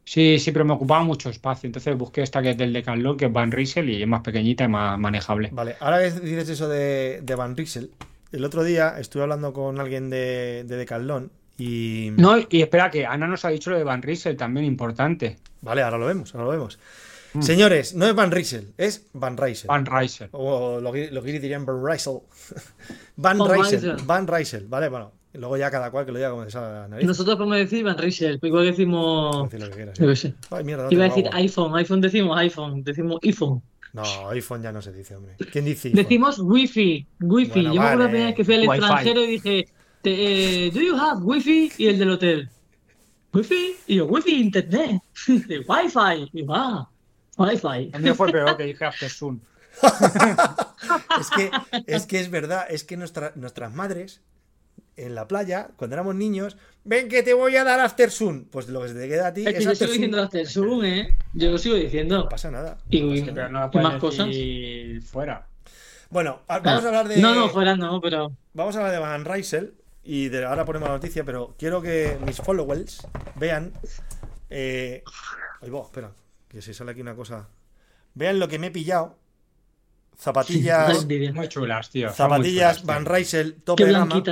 Sí, sí, pero me ocupaba mucho espacio. Entonces busqué esta que es del Decathlon, que es Van Riesel y es más pequeñita y más manejable. Vale, ahora que dices eso de, de Van Riesel, el otro día estuve hablando con alguien de, de Decathlon y... No, y espera, que Ana nos ha dicho lo de Van Riesel, también importante. Vale, ahora lo vemos, ahora lo vemos. Mm. Señores, no es Van Riesel, es Van Riesel. Van Riesel. O lo que, lo que dirían Van Riesel. Van Van Riesel. Van Riesel, vale, bueno. Luego ya cada cual que lo diga como le salga la nariz. Nosotros podemos decir Van Riesel, igual que decimos. Decir lo que quieras. Ay, mierda, no Iba a decir agua. iPhone, iPhone decimos iPhone, decimos iPhone. No, iPhone ya no se dice, hombre. ¿Quién dice iPhone? Decimos Wi-Fi, Wi-Fi. Bueno, Yo me acuerdo la vale. primera vez que fui al Wi-Fi. extranjero y dije, te- eh, ¿Do you have Wi-Fi? Y el del hotel, ¿Wi-Fi? Y yo, Wi-Fi, internet. Dice, Wi-Fi. Y va, Wi-Fi. A mí me fue peor que dije After Soon. Es que, es que es verdad, es que nuestra- nuestras madres en la playa, cuando éramos niños, ven que te voy a dar After Sun. Pues lo que se te queda a ti Es que yo After sigo diciendo After Sun, ¿eh? Yo lo sigo diciendo. No pasa nada. Y, pero no más cosas. fuera. Bueno, vamos a hablar de. No, no, fuera no, pero. Vamos a hablar de Van Rysel y de, ahora ponemos la noticia, pero quiero que mis followers vean. Eh, ahí va, espera, que se sale aquí una cosa. Vean lo que me he pillado. Zapatillas. Muy chulas, tío. zapatillas chulas, Van. Rysel Qué tope de gama.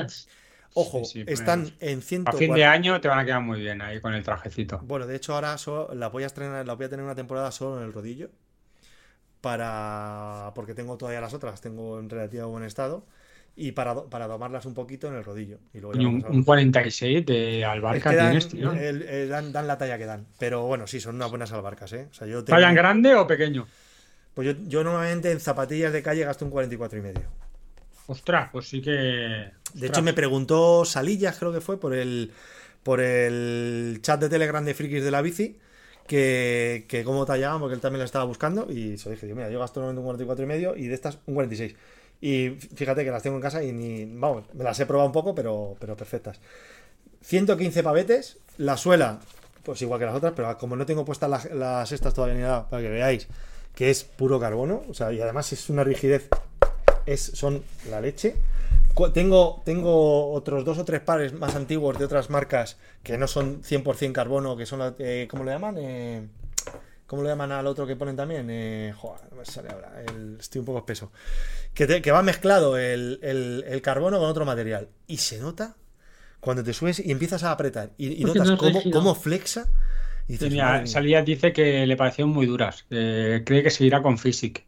Ojo, Sí, sí, están pues, en A 104. fin de año te van a quedar muy bien ahí con el trajecito. Bueno, de hecho ahora solo la voy a estrenar, la voy a tener una temporada solo en el rodillo. Para. Porque tengo todavía las otras, tengo en relativo buen estado. Y para, para domarlas un poquito en el rodillo. Y luego Coño, un, un 46 de Es albarca que dan, tienes, tío. el- el- dan, dan la talla que dan. Pero bueno, sí, son unas buenas albarcas, ¿eh? O sea, yo tengo- ¿Tallan grande o pequeño? Pues yo, yo normalmente en zapatillas de calle gasto un 44 y medio. Ostras, pues sí que. De hecho, me preguntó Salillas, creo que fue, por el, por el chat de Telegram de Frikis de la bici, que, que cómo tallaban, porque él también la estaba buscando. Y se dije, mira, yo gasto normalmente un 44 y medio y de estas un 46. Y fíjate que las tengo en casa y ni. Vamos, me las he probado un poco, pero, pero perfectas. 115 pavetes, la suela, pues igual que las otras, pero como no tengo puestas las, estas todavía ni nada, para que veáis que es puro carbono, o sea, y además es una rigidez, es, son la leche. Tengo, tengo otros dos o tres pares más antiguos de otras marcas que no son 100% carbono, que son, eh, ¿cómo le llaman? Eh, ¿Cómo le llaman al otro que ponen también? Eh, joder, no me sale ahora, el- estoy un poco espeso. Que, te- que va mezclado el, el- el carbono con otro material. Y se nota cuando te subes y empiezas a apretar y, notas no cómo, cómo flexa. Y dices, Tenía- "Madre mía". Salías dice que le parecieron muy duras. que cree que seguirá con Physic.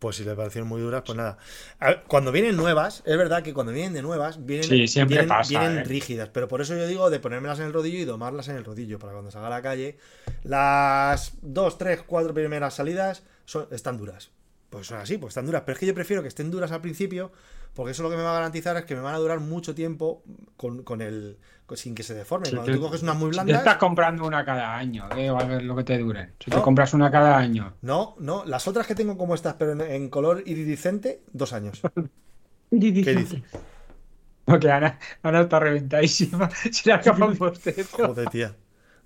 Pues si le parecieron muy duras, pues nada. Ver, cuando vienen nuevas, es verdad que cuando vienen de nuevas, vienen, Sí, siempre vienen, pasa, vienen ¿eh? rígidas. Pero por eso yo digo de ponérmelas en el rodillo y domarlas en el rodillo, para cuando salga a la calle. Las dos, tres, cuatro primeras salidas son, están duras. Pues son así, pues están duras. Pero es que yo prefiero que estén duras al principio, porque eso lo que me va a garantizar es que me van a durar mucho tiempo con, con el sin que se deformen. Si Cuando te- tú coges unas muy Si te blandas. estás comprando una cada año, eh, a ver lo que te dure. Si te compras una cada año. No, no, las otras que tengo como estas, pero en, en color iridiscente, dos años. ¿Qué dices? Porque Ana, Ana está reventadísima. Se le acaba un bostezo. Joder, tía.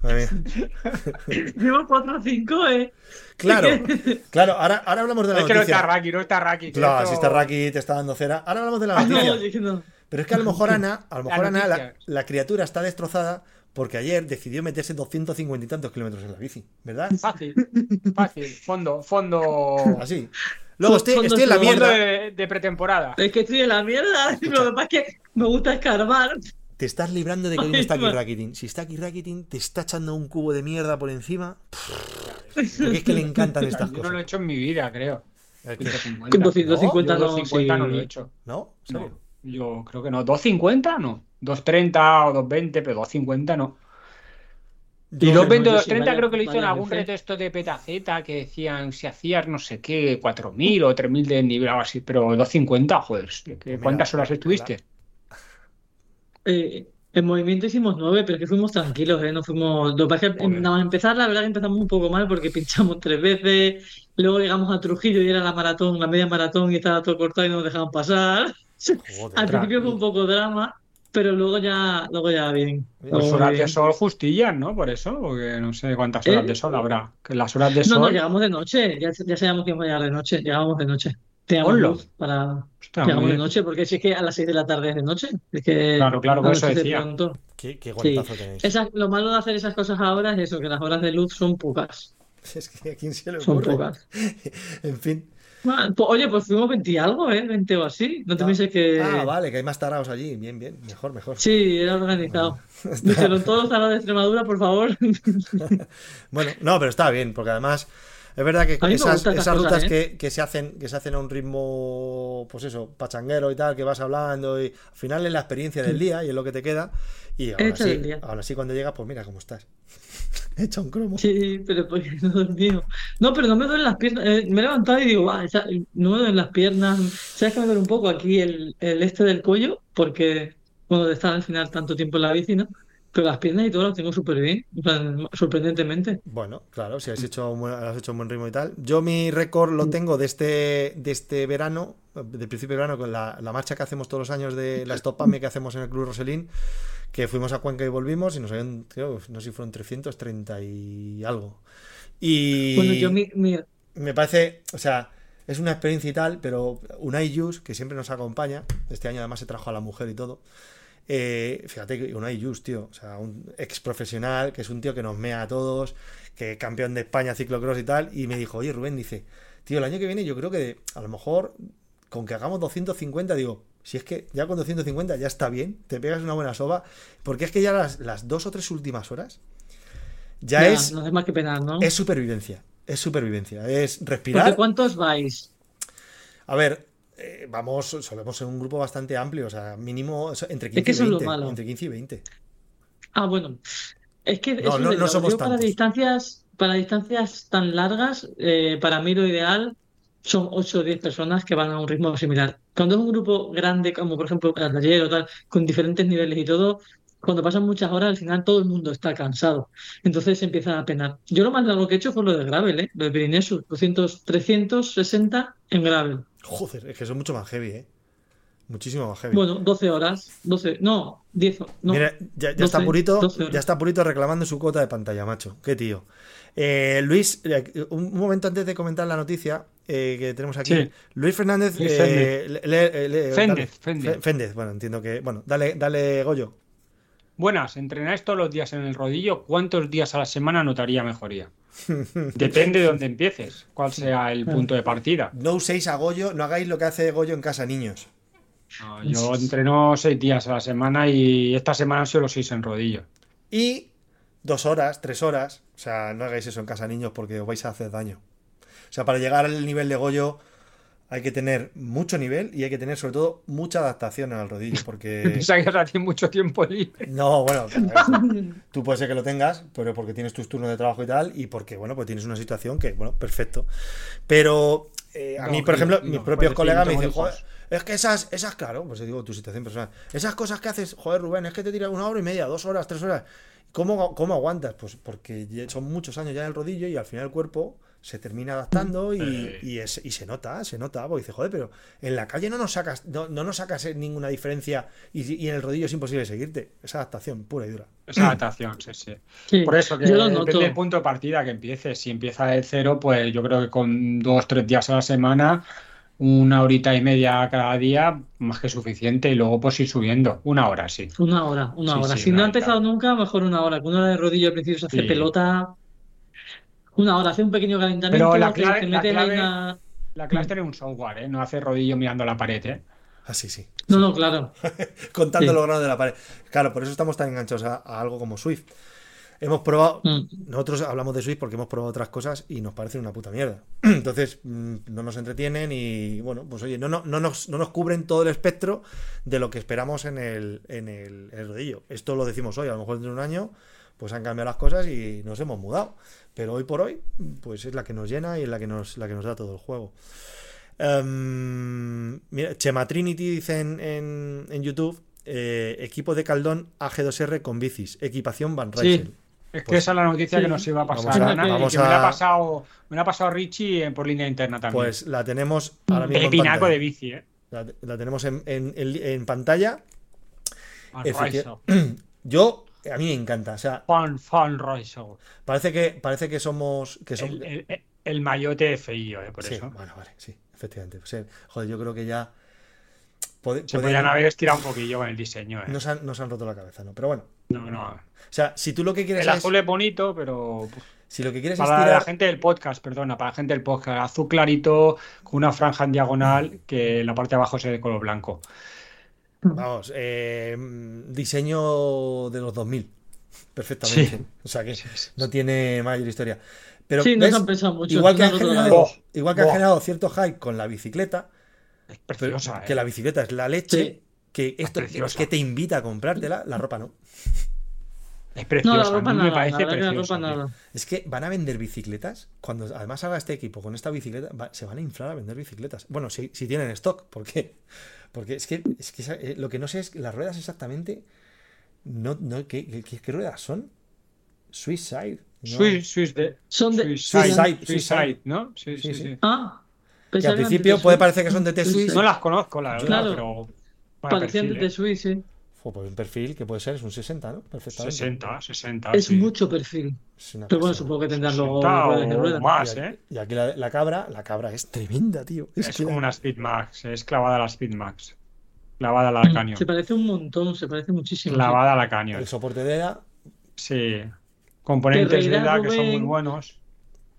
Llevo 4 o 5, ¿eh? Claro, claro, ahora, ahora hablamos de la Es que no está Raki, no está Raki. Claro, esto- si está Raki te está dando cera. Ahora hablamos de la Ah, no, noticia. no. Pero es que a lo mejor Ana, a lo La mejor Ana, la, noticia. la criatura está destrozada porque ayer decidió meterse 250 y tantos kilómetros en la bici, ¿verdad? Fácil, fácil. Fondo, fondo. Así. Luego estoy, Fondo estoy en la mierda. de, de pretemporada. Es que estoy en la mierda. Lo que pasa es que me gusta escarbar. Te estás librando de que hoy no está aquí. Rakitin. Si está aquí Rakitin, te está echando un cubo de mierda por encima. Porque es que le encantan estas Yo no lo he cosas. hecho en mi vida, creo. ¿El qué? 150. 250 Yo no, 250 no sí. lo he hecho. ¿No? No, yo creo que no. 250 no. 230 o 220, pero 250 no. Y Yo- 220 o yo sí, 230 vaya- creo que lo hizo en algún reto esto de petaceta que decían si hacías no sé qué, 4000 o 3000 de nivel o así, pero 250, joder, ¿qué- Mira, ¿cuántas horas la- estuviste? Eh, en movimiento hicimos 9, pero es que fuimos tranquilos, ¿eh? No fuimos. Lo que nada más empezar, la verdad que empezamos un poco mal porque pinchamos tres veces. Luego llegamos a Trujillo y era la maratón, la media maratón y estaba todo cortado y no nos dejaban pasar. Joder. Al principio fue un poco drama, pero luego ya, luego ya bien. Las horas de bien. sol justillas, ¿no? Por eso, porque no sé cuántas ¿Eh? horas de sol habrá. Que las horas de No, no, sol. llegamos de noche, ya, ya sabíamos que íbamos a llegar de noche, llegamos de noche. Teníamos luz para. Muy de noche, porque si es que a las 6 de la tarde es de noche. Es que Claro, claro, por eso decía. Qué, qué guantazo tenéis. Esa- lo malo de hacer esas cosas ahora es eso, que las horas de luz son pocas. Es que a quién se le Son pocas. En fin. Ah, pues, oye, pues fuimos 20 y algo, ¿eh? 20 o así. No te Ah. pienses que. Ah, vale, que hay más tarados allí. Bien, bien. Mejor, mejor. Sí, era organizado. Dijeron todos tarados de Extremadura, por favor. Bueno, no, pero está bien, porque además es verdad que esas, esas rutas cosas, que, que se hacen, que se hacen a un ritmo, pues eso, pachanguero y tal, que vas hablando y al final es la experiencia del día y es lo que te queda. Y aún así, aún así cuando llegas, pues mira cómo estás. Hecha un cromo. Sí, pero porque no he dormido. No, pero no me duelen las piernas. Eh, me he levantado y digo, "Buah, esa- no me duelen las piernas. ¿Sabes que me duele un poco aquí el, el este del cuello? Porque cuando de estar al final tanto tiempo en la bici, ¿no? Pero las piernas y todo las tengo súper bien, sorprendentemente. Bueno, claro, si has hecho, un buen- has hecho un buen ritmo y tal. Yo mi récord lo tengo de este, de este verano, del principio de verano, con la, la marcha que hacemos todos los años de la Stop Pame que hacemos en el Club Roselín, que fuimos a Cuenca y volvimos y nos habían, creo, no sé si fueron 330 y algo. Y Bueno, yo mi, mi- me parece, o sea, es una experiencia y tal, pero Unai Yus, que siempre nos acompaña, este año además se trajo a la mujer y todo. Eh, fíjate que Unai Yus, tío, o sea, un ex profesional, que es un tío que nos mea a todos, que campeón de España ciclocross y tal, y me dijo, oye Rubén, dice, tío, el año que viene yo creo que a lo mejor con que hagamos 250, digo, si es que ya con 250 ya está bien, te pegas una buena soba, porque es que ya las, las dos o tres últimas horas ya, ya, es, no hace más que penar, ¿no? es supervivencia, es supervivencia, es Porque respirar. ¿cuántos vais? A ver, eh, vamos, solemos ser un grupo bastante amplio, o sea, mínimo entre 15 que y eso es lo 20. malo. Entre 15 y 20. Ah, bueno. Es que No, no- somos Yo para distancias, para distancias tan largas, eh, para mí lo ideal son 8 o 10 personas que van a un ritmo similar. Cuando es un grupo grande, como por ejemplo el taller o tal, con diferentes niveles y todo, cuando pasan muchas horas, al final todo el mundo está cansado. Entonces se empiezan a penar. Yo lo más largo que he hecho fue lo de gravel, ¿eh? Lo de Pirineos, 200, 360 en gravel. Joder, es que son mucho más heavy, ¿eh? Muchísimo más heavy. Bueno, 12 horas, 12, no, 10, no. Mira, ya, ya está 12, Purito, 12 horas. ya está Purito reclamando su cuota de pantalla, macho. Qué tío. Eh, Luis, eh, un un momento antes de comentar la noticia eh, que tenemos aquí. Sí. Luis Fernández. Luis eh, le- le- le- Féndez, dale. Féndez. Fe- Féndez, bueno, entiendo que. Bueno, dale, dale, Goyo. Buenas, ¿entrenáis todos los días en el rodillo? ¿Cuántos días a la semana notaría mejoría? Depende de dónde empieces, cuál sea el punto de partida. No uséis a Goyo, no hagáis lo que hace Goyo en casa, niños. No, yo entreno seis días a la semana y esta semana han sido los seis en rodillo. Y dos horas, tres horas. O sea, no hagáis eso en casa, niños, porque os vais a hacer daño. O sea, para llegar al nivel de Goyo hay que tener mucho nivel y hay que tener sobre todo mucha adaptación al rodillo, porque... Piensa que mucho tiempo libre. No, bueno, tú puedes ser que lo tengas, pero porque tienes tus turnos de trabajo y tal, y porque, bueno, pues tienes una situación que, bueno, perfecto. Pero eh, a No, mí, por ejemplo, no, mis propios colegas me dicen, joder, es que esas, esas, claro, pues te digo tu situación personal, esas cosas que haces, joder, Rubén, es que te tiras una hora y media, dos horas, tres horas. ¿Cómo, cómo aguantas? Pues porque ya son muchos años ya en el rodillo y al final el cuerpo se termina adaptando y, Eh. y, es- y se nota, se nota, porque dice, joder, pero en la calle no nos sacas, no, no nos sacas ninguna diferencia y, y en el rodillo es imposible seguirte. Es adaptación pura y dura. Esa adaptación, sí, sí. Sí, Por eso que depende del punto de partida que empieces. Si empieza de cero, pues yo creo que con dos, tres días a la semana, una horita y media cada día, más que suficiente, y luego pues ir subiendo. Una hora, sí. Una hora, una Sí, hora. sí, si no ha empezado nunca, mejor una hora. Con una hora de rodillo al principio se hace Sí. pelota. Una hora, hace un pequeño calentamiento, Pero la clave- te la clave- una- La clave es tener un software, ¿eh? No hacer rodillo mirando la pared, ¿eh? Así, sí. No, no, claro. Contando Sí. los grados de la pared. Claro, por eso estamos tan enganchados a, a algo como Swift. Hemos probado, Mm. nosotros hablamos de Swift porque hemos probado otras cosas y nos parecen una puta mierda. Entonces, mm, no nos entretienen y, bueno, pues oye, no, no, no, nos, no nos cubren todo el espectro de lo que esperamos en el, en, el, en el rodillo. Esto lo decimos hoy, a lo mejor dentro de un año, pues han cambiado las cosas y nos hemos mudado. Pero hoy por hoy, pues es la que nos llena y es la que nos, la que nos da todo el juego. Em, mira, Chema Trinity dice en, en- en YouTube: eh, equipo de Caldón AG2R con bicis, equipación Van Sí. Rysel. Es que Pues- esa es la noticia Sí. que nos iba a Vamos pasar, a- Ana, y vamos que me la ha pasado, me la ha pasado Richie eh, por línea interna también. Pues la tenemos ahora mismo Pepinaco de bici, ¿eh? La, la tenemos en, en- en- en pantalla. Racer. Yo, a mí me encanta. O sea, fan Racer. parece que, parece que somos. Que son, El, el, el mayote feillo, ¿eh? Por sí, eso. bueno, vale, sí, efectivamente. O sea, joder, yo creo que ya. Se podrían haber estirado un poquillo con el diseño, ¿eh? nos, han, nos han roto la cabeza, ¿no? Pero bueno. No, no. O sea, si tú lo que quieres El es. azul es bonito, pero Si lo que quieres es para la tirar. gente del podcast, perdona, para la gente del podcast, azul clarito con una franja en diagonal que en la parte de abajo sea de color blanco. Vamos, eh, diseño de los 2000. Perfectamente. Sí. O sea que no tiene mayor historia. Pero Sí, no han pensado mucho. igual que no han la generado, cabeza. igual que han Buah. generado cierto hype con la bicicleta, Es pero preciosa, que ¿eh? la bicicleta es la leche, Sí. que esto es que te invita a comprártela, la ropa no. Es No, preciosa. la a ropa mí nada, me parece la la preciosa, ropa. Es que van a vender bicicletas, cuando además haga este equipo con esta bicicleta, va- se van a inflar a vender bicicletas. Bueno, si, si tienen stock, ¿por qué? Porque es que, es que eh, lo que no sé es las ruedas exactamente No, no, ¿qué, qué, qué- qué ruedas son? Suicide. No. Swiss, Swiss de. Son de. Suicide, Suicide, Suicide, ¿no? Sí, Sí, sí, sí. sí. Ah, Que al que eran principio de puede parecer que son de T-Swiss. No las conozco, la verdad, Claro. pero. Parecían de ¿eh? T-Swiss, sí. Fue por un perfil que puede ser, es un 60, ¿no? Perfectamente. 60, 60. Es sí. mucho perfil. Pero bueno, supongo que tendrán luego 60 ruedas de o ruedas. más, y aquí, ¿eh? y aquí la, la cabra, la cabra es tremenda, tío. Es, Es que como una Speedmax, es clavada a la Speedmax. Clavada a la Canyon. Se parece un montón, se parece muchísimo. Clavada a la Canyon. el soporte de EDA, Sí. Componentes de EDA que son muy buenos.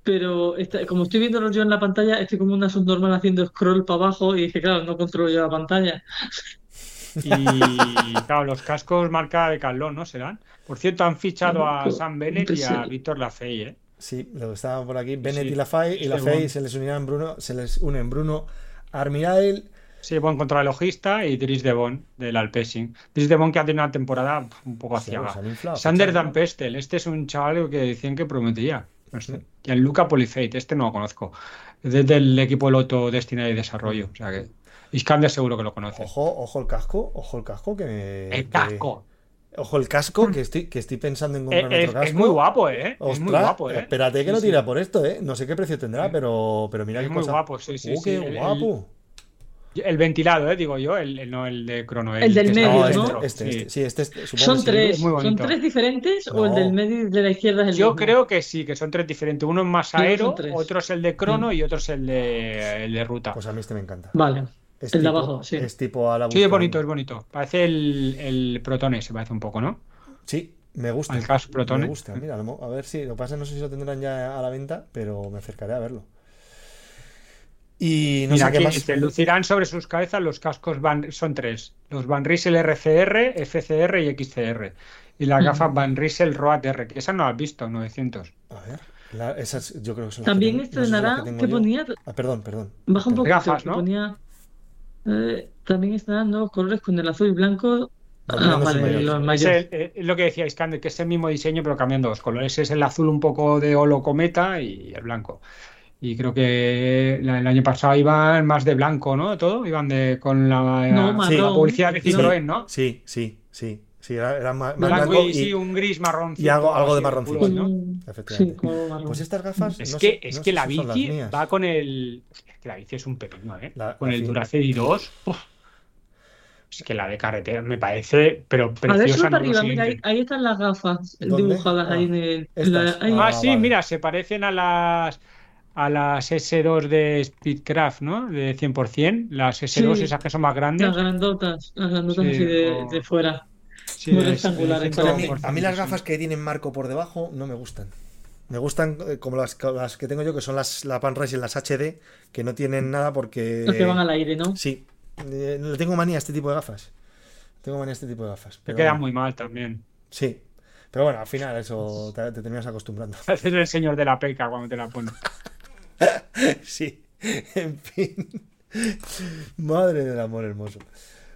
Pero está- como estoy viéndolo yo en la pantalla, estoy como una subnormal haciendo scroll para abajo y dije, claro, no controlo yo la pantalla. Y claro, los cascos marca de Carlón, ¿no? Serán. Por cierto, han fichado a Sam Bennett y a. Víctor Lafay, ¿eh? sí, lo que estaba por aquí, Bennett Sí, y Lafay, y este Lafay bon. se les unirán Bruno, se les unen Bruno Armirail, Sí, Bon contra el logista y Dries de Bon del Alpecin. Dries de Bon que ha tenido una temporada un poco Sí, se han inflado, Sander Dan Pestel, este es un chaval que decían que prometía. Sé. Y el Luca Polifate, este no lo conozco. Es del equipo Loto Destina y Desarrollo. O sea que. Iskander seguro que lo conoce. Ojo, ojo el casco, ojo el casco que me- el que- casco. ojo el casco que estoy, que estoy pensando en Eh, comprar es, otro casco. es muy guapo, ¿eh? es muy guapo, ¿eh? espérate que Sí, no sí. tira por esto, ¿eh? No sé qué precio tendrá, pero, pero mira Es qué muy cosa. guapo, sí, sí, sí. qué El- el- guapo. El ventilado, ¿eh? Digo yo, el, el- no el de crono. El del está medio, No, ¿no? este, este, sí. este, este, este, supongo ¿Son tres? muy ¿Son tres diferentes o el del medio y de la izquierda es el Yo mismo? creo que sí, que son tres diferentes. Uno es más aero, otro es el de crono Mm. y otro es el de, el de ruta. Pues a mí este me encanta. Vale. Es el de tipo- abajo, sí. Es tipo a la Sí, es bonito, es bonito. Parece el, el Protone, se parece un poco, ¿no? Sí, me gusta. Al Cas Protone. Me gusta, mira, a ver si. Lo que pasa es que no sé si lo tendrán ya a la venta, pero me acercaré a verlo. Y no Mira, sé qué más. dice, lucirán sobre sus cabezas los cascos Van, son tres. Los Van Riesel RCR, FCR y XCR. Y las Mm. gafas Van Riesel Road R, que esas no las has visto, 900. A ver, la- esas yo creo que son las También que tengo- no sé si estrenará, que tengo ¿qué yo. ponía? Ah, perdón, perdón. Baja un poquito, Gafas, que ¿no? ponía... eh, también estrenarán nuevos colores con el azul y blanco. Ah, vale, Es, mayores. el- es lo que decía Iskander, que es el mismo diseño, pero cambiando los colores. Es el azul un poco de holo cometa y el blanco. Y creo que el año pasado iban más de blanco, ¿no? Todo, iban de con la, No, la marrón. publicidad de Sí. Citroën, ¿no? Sí, sí, sí. Sí, era, era más, más Blanco, blanco y, y- sí, un gris marrón. y algo- algo de marroncito. ¿no? Mm, Efectivamente. Sí, como marrón. Pues estas gafas. Es no que, sé- es no que sé la bici va con el. Es que la bici es un pepino, ¿eh? La- con la el Duracell 2. uf. Es que la de carretera me parece, pero A ver, preciosa. sube para no lo arriba, mira, ahí, ahí están las gafas ¿Dónde? dibujadas ahí Ah, en el. la- ahí. Ah, Ah, sí, vale. mira, se parecen a las a las S2 de Speedcraft, ¿no? De 100%. Las S2, Sí. esas que son más grandes. Las grandotas, las grandotas Sí, así de, o- de fuera. Sí, muy a mí, 100%, a mí las gafas que tienen marco por debajo no me gustan. Me gustan eh, como las, las que tengo yo, que son las la Pan Racing, las HD, que no tienen nada porque. Los que van al aire, ¿no? Sí, eh, le tengo manía a este tipo de gafas. Tengo manía a este tipo de gafas. Te pero queda bueno, muy mal también. Sí. Pero bueno, al final eso te, te terminas acostumbrando. Haces el señor de la peca cuando te la pones. sí. En fin. Madre del amor hermoso.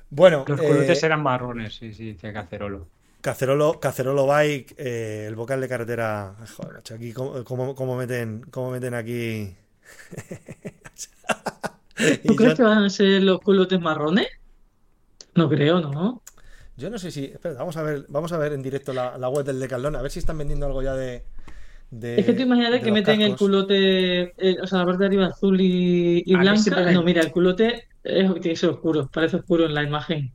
Bueno, Los eh, culotes eran marrones, sí, sí, dice Cacerolo. Cacerolo, Cacerolo Bike, eh, el vocal de carretera. Joder, macho, aquí cómo, cómo- cómo meten, cómo meten aquí. ¿Tú crees yo, que van a ser los culotes marrones? No creo, ¿no? yo no sé si. Espera, vamos a ver, vamos a ver en directo la, la web del Decathlon, a ver si están vendiendo algo ya de. de- Es que tú imagínate de que meten el culote, eh, o sea, la parte de arriba azul y, y blanca. No, mira, el culote es, tiene que ser oscuro, parece oscuro en la imagen.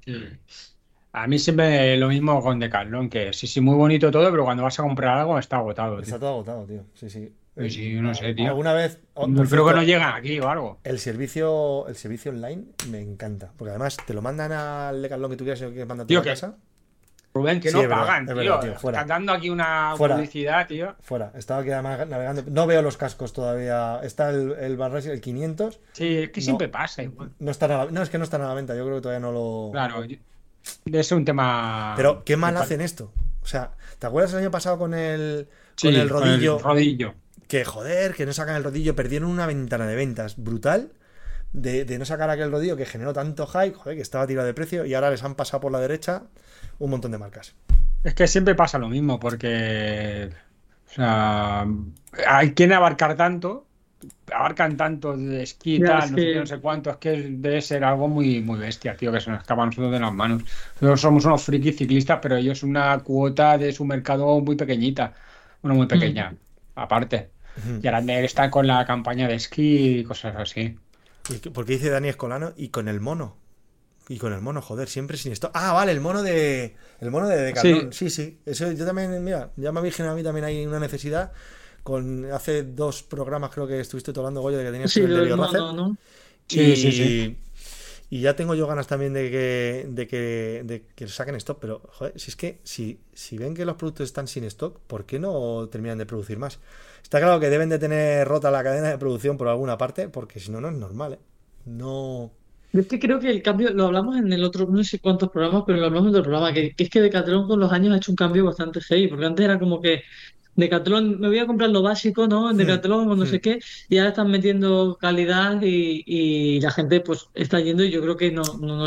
A mí siempre lo mismo con Decathlon, que sí, sí, muy bonito todo, pero cuando vas a comprar algo está agotado. Está tío. todo agotado, tío. Sí, sí. Pues sí, no sé, tío. Alguna vez. oh, No, que no llegan aquí o algo. El servicio, el servicio online me encanta. Porque además te lo mandan al Decathlon que tú quieras y lo quieres mandar a tu casa. Rubén, que Sí, no es verdad, pagan, es tío. verdad, tío, fuera. Estás dando aquí una Fuera. publicidad, tío. Fuera. Estaba aquí además navegando. No veo los cascos todavía. Está el, el Racing, el 500. Sí, es que No. siempre pasa igual. No, está a la- no, es que no están a la venta. Yo creo que todavía no lo. Claro, es un tema. Pero qué mal hacen esto. O sea, ¿te acuerdas el año pasado con el, Sí, con el rodillo? rodillo. Que joder, que no sacan el rodillo. Perdieron una ventana de ventas brutal. De, de no sacar aquel rodillo que generó tanto hype, joder, que estaba tirado de precio y ahora les han pasado por la derecha un montón de marcas. Es que siempre pasa lo mismo, porque. O sea, hay quien abarcar tanto abarcan tanto de esquí, Ya, tal, es no sé que- no sé cuánto, es que debe ser algo muy, muy bestia, tío, que se nos escapa a nosotros de las manos. Nosotros somos unos frikis ciclistas, pero ellos una cuota de su mercado muy pequeñita, bueno, muy pequeña, aparte. Ujú. Y ahora está con la campaña de esquí y cosas así. ¿Y qué- ¿Por qué dice Dani Escolano? Y con el mono. Y con el mono, joder, siempre sin esto. Ah, vale, el mono de. El mono de Decathlon. Sí, sí. Eso yo también, mira, ya me habéis generado a mí también hay una necesidad. Con hace dos programas creo que estuviste hablando, Goyo, de que tenías Sí, el del mono, ¿no? Sí, y, sí, sí. y ya tengo yo ganas también de que, de que, de que saquen stock, pero joder, si es que si, si ven que los productos están sin stock, ¿por qué no terminan de producir más? Está claro que deben de tener rota la cadena de producción por alguna parte, porque si no, no es normal, ¿eh? No. Es que creo que el cambio, lo hablamos en el otro, no sé cuántos programas, pero lo hablamos en otro programa, que, que es que Decathlon con los años ha hecho un cambio bastante heavy, porque antes era como que Decathlon, me voy a comprar lo básico, ¿no? En Decathlon o no sé qué, y ahora están metiendo calidad y, y la gente pues está yendo y yo creo que no, no, no,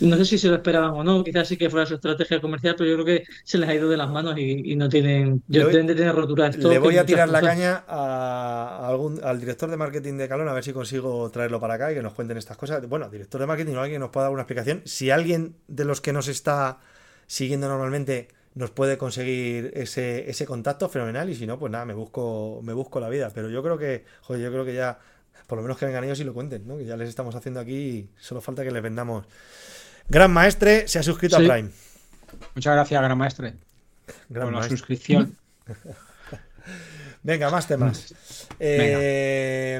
no sé si se lo esperaban o no, quizás sí que fuera su estrategia comercial, pero yo creo que se les ha ido de las manos y, y no tienen, yo voy- deben de tener rotura de stock Le voy a tirar la cosas. caña a, algún, al director de marketing de Calón a ver si consigo traerlo para acá y que nos cuenten estas cosas. Bueno, director de marketing o alguien nos pueda dar una explicación. Si alguien de los que nos está siguiendo normalmente nos puede conseguir ese, ese contacto, fenomenal. Y si no, pues nada, me busco, me busco la vida. Pero yo creo que, joder, yo creo que ya, por lo menos que vengan ellos y lo cuenten, ¿no? Que ya les estamos haciendo aquí y solo falta que les vendamos. Gran Maestre se ha suscrito Sí. a Prime. Muchas gracias, gran maestre, Gran por la suscripción. Venga, más temas. Eh,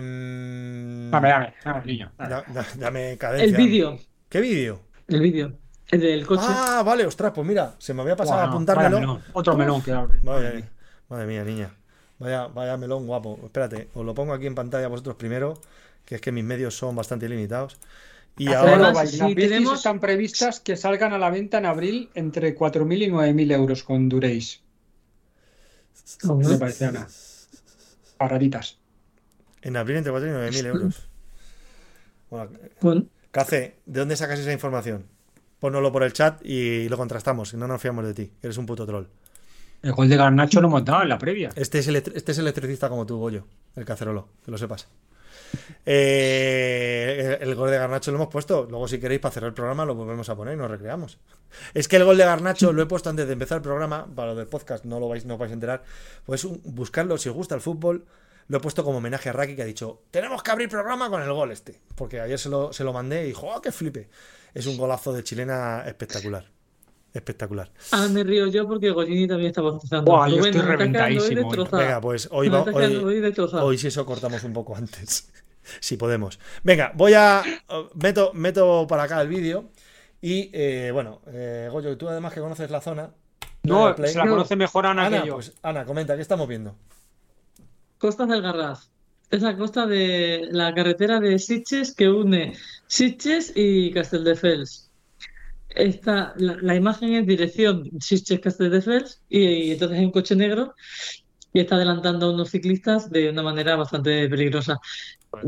Dame, dame, dame, niño. dame. Da- da- dame cadencia. El vídeo, ¿Qué vídeo? el vídeo, el del coche. Ah, vale, ostras, pues mira, se me había pasado a apuntármelo. melón, Otro melón que abre. Madre, madre mía, niña. Vaya, vaya melón guapo. Espérate, os lo pongo aquí en pantalla vosotros primero, que es que mis medios son bastante limitados. Y ahora, Las bicis tenemos- están previstas que salgan a la venta en abril entre 4.000 y 9.000 euros con Dureis. Me parece Ana. Paraditas. en abril entre 4 y 9 mil euros. Bueno, Bueno, Cace, ¿de dónde sacas esa información? Pónnoslo por el chat y lo contrastamos, no nos fiamos de ti, que eres un puto troll. El gol de Garnacho lo hemos dado en la previa. Este es, este es electricista como tú, Goyo, el cacerolo, que lo sepas. Eh, el gol de Garnacho lo hemos puesto. Luego, si queréis, para cerrar el programa, lo volvemos a poner y nos recreamos. Es que el gol de Garnacho lo he puesto antes de empezar el programa. Para lo del podcast no lo vais, no os vais a enterar. Pues un- buscarlo, si os gusta el fútbol. Lo he puesto como homenaje a Raki que ha dicho: Tenemos que abrir programa con el gol este. Porque ayer se lo, se lo mandé y dijo: ¡Oh, qué flipe! Es un golazo de chilena espectacular. Espectacular. ah, me río yo porque Gollini también está bostezando. Buah, yo estoy reventadísimo. Venga, pues hoy, va, hoy, hoy destrozado. Hoy si eso cortamos un poco antes. si podemos. Venga, voy a. Meto, meto para acá el vídeo. Y eh, bueno, eh, Goyo, tú además que conoces la zona. No, play. se la conoce mejor Ana, Ana, que yo. pues, Ana, comenta, ¿qué estamos viendo? Costas del Garraf. Es la costa de la carretera de Sitges que une Sitges y Castelldefels. Esta, la, la imagen es dirección Sitges-Castelldefels y, y entonces hay un coche negro y está adelantando a unos ciclistas de una manera bastante peligrosa.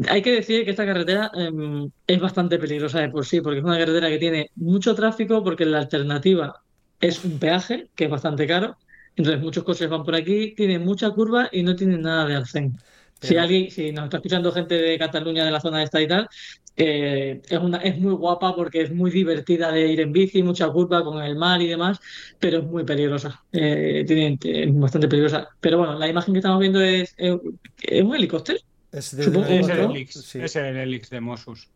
Hay que decir que esta carretera em, es bastante peligrosa de por sí, porque es una carretera que tiene mucho tráfico, porque la alternativa es un peaje, que es bastante caro. Entonces muchos coches van por aquí, tiene mucha curva y no tiene nada de arcén. Si alguien, si nos está escuchando gente de Cataluña, de la zona esta y tal, eh, es una, es muy guapa porque es muy divertida de ir en bici, mucha curva con el mar y demás, pero es muy peligrosa. Eh, tiene, es bastante peligrosa. Pero bueno, la imagen que estamos viendo es, es, es un helicóptero. Es de- Supongo Es el ¿no? Elix. Sí. Es el Elix de Mossus. Eh,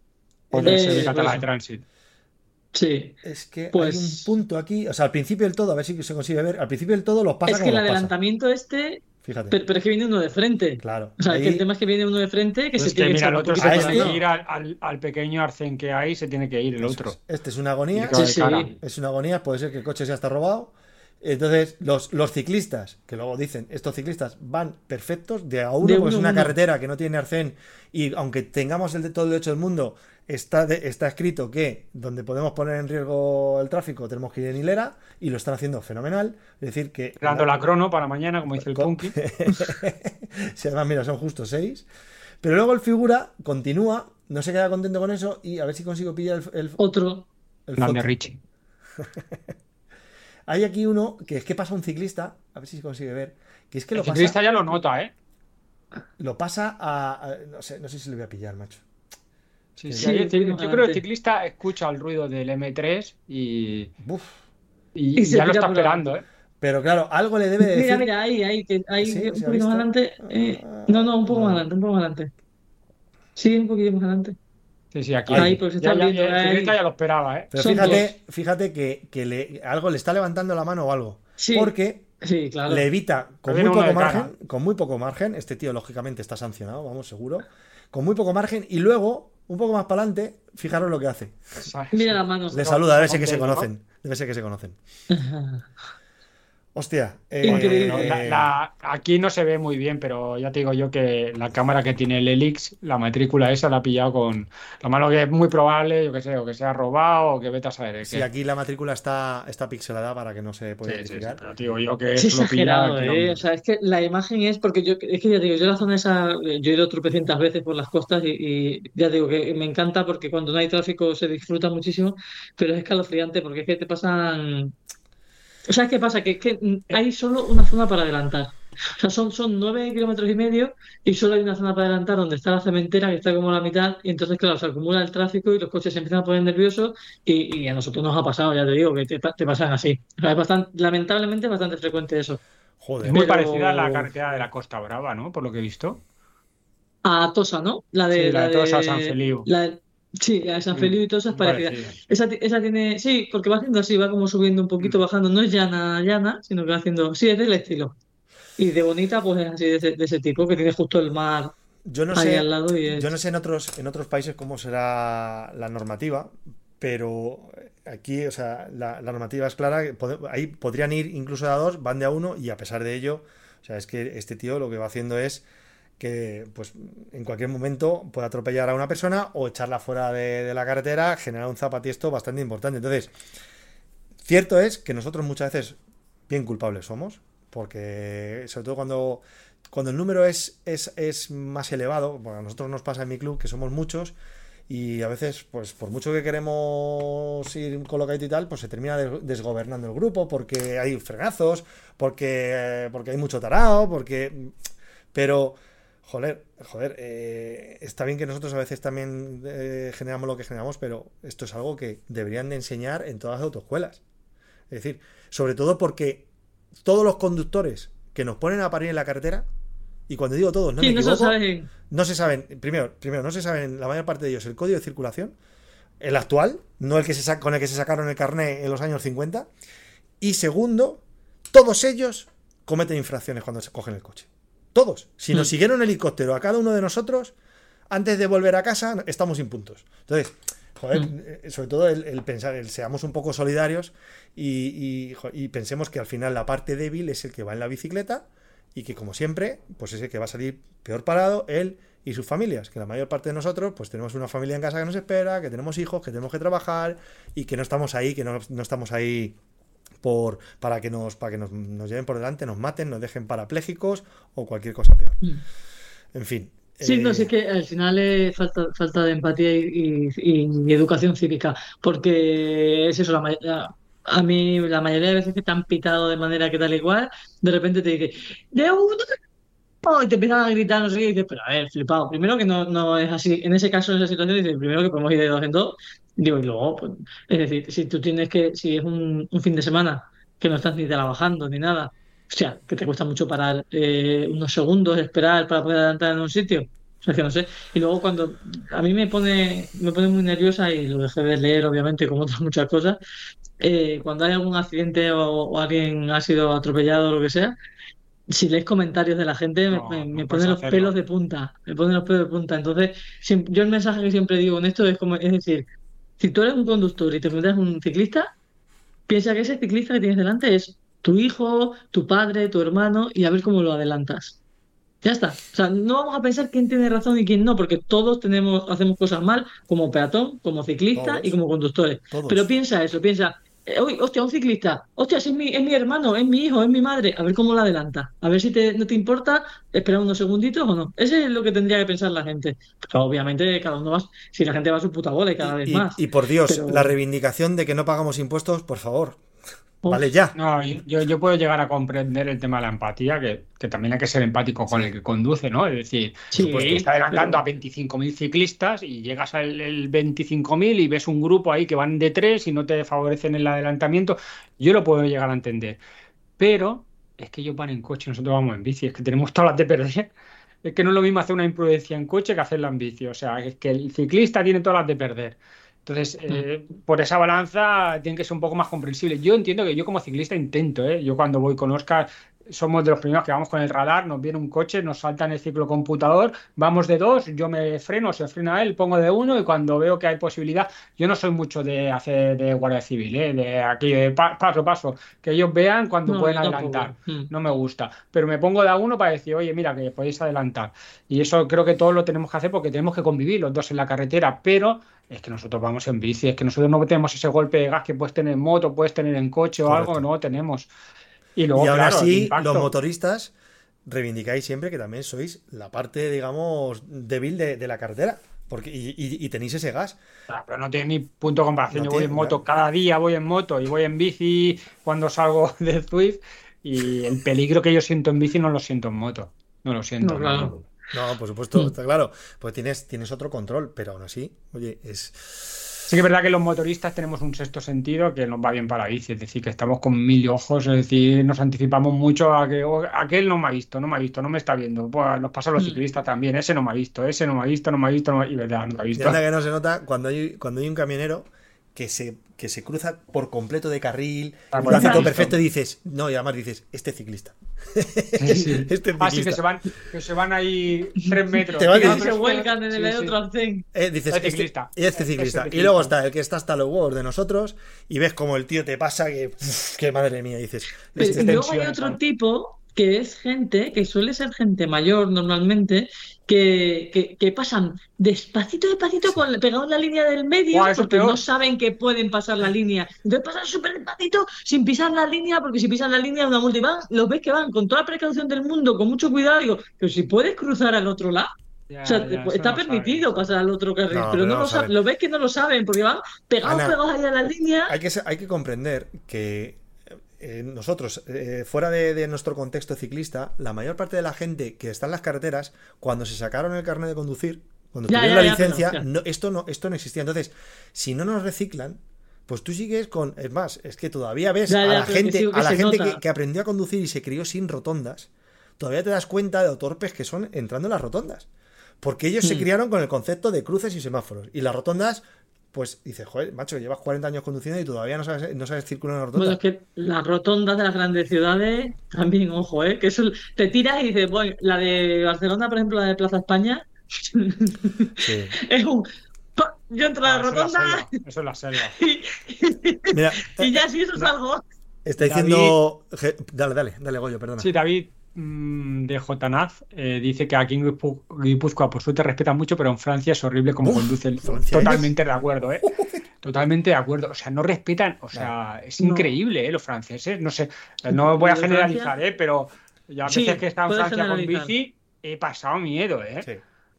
O del Servicio por Català de eso. Trànsit. Sí. Es que hay Pues- un punto aquí, o sea, al principio del todo, a ver si se consigue ver, al principio del todo los pasa Es que como el pasa. adelantamiento este, Fíjate, pero, pero es que viene uno de frente. claro. O sea, ahí- que el tema es que viene uno de frente que Pues se es que tiene que mira, echar el otro se tiene este- que ir al, al- al pequeño arcén que hay, se tiene que ir el otro. Este es una agonía. Que Sí, sí. Es una agonía, puede ser que el coche ya está robado. Entonces, los, los ciclistas, que luego dicen, estos ciclistas van perfectos de a uno, De porque es una uno. carretera que no tiene arcén y aunque tengamos el de todo el derecho del mundo, está, de- está escrito que donde podemos poner en riesgo el tráfico tenemos que ir en hilera y lo están haciendo fenomenal. Es decir, que... Dando la crono para mañana, como dice el Con- Punky. si además, mira, son justo seis. Pero luego el figura continúa, no se queda contento con eso y a ver si consigo pillar el, el, Otro. el. Richie. Hay aquí uno que es que pasa un ciclista, a ver si se consigue ver, que es que El lo pasa. ciclista ya lo nota, ¿eh? lo pasa a, a- no, sé, no sé si le voy a pillar, macho. Sí, Sí, sí, yo- creo que el ciclista escucha el ruido del M3 y, Buf. y ya lo está esperando, ¿eh? Pero claro, algo le debe de decir. Mira, mira, ahí, ahí, que ahí, Sí, un ¿se ha poquito más adelante. eh, no, no, un poco No. más adelante, un poco más adelante. Sí, un poquito más adelante. Sí, sí, aquí. Ahí, pues, se ya, están ya- viendo, el ahí. ciclista ya lo esperaba, ¿eh? Pero Son fíjate, fíjate que, que le, algo le está levantando la mano o algo. Sí. Porque Sí, claro. le evita con muy poco margen, con muy poco margen, este tío lógicamente está sancionado, vamos, seguro, con muy poco margen, y luego, un poco más para adelante, fijaros lo que hace. Mira las manos. Le saluda, debe ser que se conocen. Debe ser que se conocen. Hostia. eh, Increíble. No, la- eh, la- aquí no se ve muy bien, pero ya te digo yo que la cámara que tiene el Helix, la matrícula esa la ha pillado con la mano que es muy probable, yo que sé, o que se ha robado o que vete a saber. de Sí, aquí la matrícula está, está pixelada para que no se pueda Sí, sí, sí, identificar. pero te digo yo que Es lo pilla exagerado, aquí, ¿eh? O sea, es que la imagen es porque yo, es que ya digo, yo la zona esa, yo he ido tropecientas veces por las costas y, y ya digo que me encanta porque cuando no hay tráfico se disfruta muchísimo, pero es escalofriante porque es que te pasan. O sea, ¿qué pasa? Que, que mm, hay solo una zona para adelantar. O sea, son, son nueve kilómetros y medio y solo hay una zona para adelantar donde está la cementera, que está como a la mitad, y entonces, claro, se acumula el tráfico y los coches se empiezan a poner nerviosos y, y a nosotros nos ha pasado, ya te digo, que te, pa- te pasan así. O sea, es bastante, lamentablemente es bastante frecuente eso. Joder. Es muy Pero- parecida a la carretera de la Costa Brava, ¿no? Por lo que he visto. A Tosa, ¿no? La de, Sí, la de Tosa, San Feliu. la de- sí, la de San Feliu y Tosa es Muy parecida. Esa, esa tiene, sí, porque va haciendo así, va como subiendo un poquito, Mm. bajando. No es llana, llana, sino que va haciendo, sí, es del estilo. Y de bonita, pues es así de ese, de ese tipo, que tiene justo el mar Yo no ahí sé, al lado y es... yo no sé en otros, en otros países cómo será la normativa, pero aquí, o sea, la, la normativa es clara. Ahí podrían ir incluso de a dos, van de a uno, y a pesar de ello, o sea, es que este tío lo que va haciendo es que pues en cualquier momento puede atropellar a una persona o echarla fuera de, la carretera, generar un zapatiesto bastante importante. Entonces, cierto es que nosotros muchas veces bien culpables somos, porque sobre todo cuando, cuando el número es, es, es más elevado, porque a nosotros nos pasa en mi club que somos muchos y a veces, pues por mucho que queremos ir colocadito y tal, pues se termina des- desgobernando el grupo porque hay fregazos, porque, porque hay mucho tarao, porque... Pero, joder, joder, eh, está bien que nosotros a veces también eh, generamos lo que generamos, pero esto es algo que deberían de enseñar en todas las autoescuelas. Es decir, sobre todo porque todos los conductores que nos ponen a parir en la carretera, y cuando digo todos, no Sí, me no equivoco, saben. no se saben, primero, primero, no se saben la mayor parte de ellos el código de circulación, el actual, no el que se con el que se sacaron el carné en los años 50, y segundo, todos ellos cometen infracciones cuando se cogen el coche. Todos. Si nos Mm. siguieron el helicóptero a cada uno de nosotros, antes de volver a casa, estamos sin puntos. Entonces, joder, Mm. eh, sobre todo el, el pensar, el seamos un poco solidarios y, y, jo- y pensemos que al final la parte débil es el que va en la bicicleta y que como siempre, pues es el que va a salir peor parado, él y sus familias, que la mayor parte de nosotros pues tenemos una familia en casa que nos espera, que tenemos hijos, que tenemos que trabajar y que no estamos ahí, que no, no estamos ahí por, para que, nos, para que nos, nos lleven por delante, nos maten, nos dejen parapléjicos o cualquier cosa peor. Mm. En fin. Sí, no, eh, sí que al final es falta, falta de empatía y, y- y educación cívica, porque es eso, la, a mí la mayoría de veces que te han pitado de manera que tal igual, de repente te dice, ¡de uno! Y te empiezan a gritar, no sé qué, y dices, pero a ver, flipado. Primero que no, no es así, en ese caso, en esa situación, dices, primero que podemos ir de dos en dos, digo, y luego, pues, es decir, si tú tienes que, si es un, un fin de semana que no estás ni trabajando ni nada, o sea, que te cuesta mucho parar eh, unos segundos, esperar para poder adelantar en un sitio. O sea, que no sé. Y luego cuando a mí me pone, me pone muy nerviosa y lo dejé de leer, obviamente, como otras muchas cosas, eh, cuando hay algún accidente o, o alguien ha sido atropellado o lo que sea, si lees comentarios de la gente, me, No, me- no me puedes pone los hacerlo. pelos de punta. Me pone los pelos de punta. Entonces, yo el mensaje que siempre digo en esto es como, es decir, si tú eres un conductor y te enfrentas a un ciclista, piensa que ese ciclista que tienes delante es tu hijo, tu padre, tu hermano, y a ver cómo lo adelantas. Ya está. O sea, no vamos a pensar quién tiene razón y quién no, porque todos tenemos, hacemos cosas mal, como peatón, como ciclista Todos. y como conductores. Todos. Pero piensa eso, piensa, uy, hostia, un ciclista, hostia, es mi, es mi hermano, es mi hijo, es mi madre, a ver cómo lo adelanta, a ver si te, no te importa esperar unos segunditos o no. Ese es lo que tendría que pensar la gente. Obviamente cada uno va, si la gente va a su puta bola y cada vez y, más. y por Dios, Pero- la reivindicación de que no pagamos impuestos, por favor. Vale, ya. No, yo, yo puedo llegar a comprender el tema de la empatía, que, que también hay que ser empático con el que conduce, ¿no? Es decir, Sí, pues tú estás adelantando pero- a 25.000 ciclistas y llegas al el 25.000 y ves un grupo ahí que van de tres y no te favorecen el adelantamiento. Yo lo puedo llegar a entender. Pero es que ellos van en coche y nosotros vamos en bici, es que tenemos todas las de perder. Es que no es lo mismo hacer una imprudencia en coche que hacerla en bici. O sea, es que el ciclista tiene todas las de perder. Entonces, eh, por esa balanza tiene que ser un poco más comprensible. Yo entiendo que yo como ciclista intento, ¿eh? Yo cuando voy con Oscar somos de los primeros que vamos con el radar, nos viene un coche, nos salta en el ciclo computador, vamos de dos, yo me freno, se frena él, pongo de uno y cuando veo que hay posibilidad, yo no soy mucho de hacer de guardia civil, ¿eh? De aquí, de pa- paso, paso, que ellos vean cuando No, pueden tampoco. adelantar. Mm. No me gusta, pero me pongo de a uno para decir, oye, mira, que podéis adelantar. Y eso creo que todos lo tenemos que hacer porque tenemos que convivir los dos en la carretera, pero es que nosotros vamos en bici, es que nosotros no tenemos ese golpe de gas que puedes tener en moto, puedes tener en coche o Correcto. algo, no tenemos. Y luego, y aún claro, el así, impacto. los motoristas reivindicáis siempre que también sois la parte, digamos, débil de, de la carretera. Porque, y, y- y tenéis ese gas. Ah, Pero no tiene ni punto de comparación. No Yo voy tiene, en moto claro. cada día, voy en moto y voy en bici cuando salgo del Zwift. Y el peligro que yo siento en bici no lo siento en moto. No lo siento. No, claro. No, por supuesto, está claro. Pues tienes, tienes otro control, pero aún así, oye, es. Sí que es verdad que los motoristas tenemos un sexto sentido que nos va bien para la bici, es decir, que estamos con mil ojos, es decir, nos anticipamos mucho a que "Oh, aquel no me ha visto, no me ha visto, no me está viendo. Pues nos pasa a los Mm. ciclistas también, ese no me ha visto, ese no me ha visto, no me ha visto, no me ha- y verdad, no me ha visto. que no se nota cuando hay, cuando hay un camionero que se, que se cruza por completo de carril, Ah, lo por hace todo ejemplo. perfecto y dices, no, y además dices, este ciclista. Sí, sí. Este Ah, sí, que ciclista. se van, que se van ahí tres metros. Te van Y se que- vuelcan en el sí, otro. Eh, dices, Este este, ciclista. y este Este ciclista. ciclista. Y luego está el que está hasta los huevos de nosotros y ves como el tío te pasa que, que madre mía, dices, Pero este- y luego hay otro tipo que es gente, que suele ser gente mayor normalmente, que, que, que pasan despacito, despacito, con, pegados en la línea del medio, porque peor. no saben que pueden pasar la línea. Entonces pasan súper despacito, sin pisar la línea, porque si pisan la línea es una multa. Y van, los ves que van con toda la precaución del mundo, con mucho cuidado. Digo, pero si puedes cruzar al otro lado. Ya, O sea, ya, está no permitido pasar al otro carril, No, pero pero no no lo, saben. lo ves que no lo saben, porque van pegados, Ana, pegados ahí a la línea. hay que, se- hay que comprender que eh, nosotros, eh, fuera de, de nuestro contexto ciclista, la mayor parte de la gente que está en las carreteras, cuando se sacaron el carnet de conducir, cuando Ya, tuvieron ya, la ya, licencia, no, esto, no, esto no existía. Entonces, si no nos reciclan, pues tú sigues con. Es más, es que todavía ves a la que gente, que a la gente que aprendió a conducir y se crió sin rotondas. Todavía te das cuenta de lo torpes que son entrando en las rotondas. Porque ellos se Hmm. criaron con el concepto de cruces y semáforos. Y las rotondas, pues dices, joder, macho, llevas 40 años conduciendo y todavía no sabes, no sabes circular en una rotonda. Bueno, es que las rotondas de las grandes ciudades, también, ojo, ¿eh? Que eso te tiras y dices, bueno, la de Barcelona, por ejemplo, la de Plaza España, Sí. es un. Yo entro a Ah, la eso es la rotonda selva, Eso es la selva. y, Mira, y ya si eso salgo. está diciendo. Je- Dale, dale, dale, Goyo, perdona. Sí, David de Jotanaz eh, dice que aquí en Guipú- Guipúzcoa por suerte respetan mucho, pero en Francia es horrible como Uf, conducen. Francia Totalmente de acuerdo, ¿eh? Totalmente de acuerdo. O sea, no respetan, o sea, es increíble, ¿eh? Los franceses, no sé, no voy a generalizar, ¿eh? Pero ya a Sí, veces que he estado en Francia con bici, he pasado miedo, ¿eh? Sí,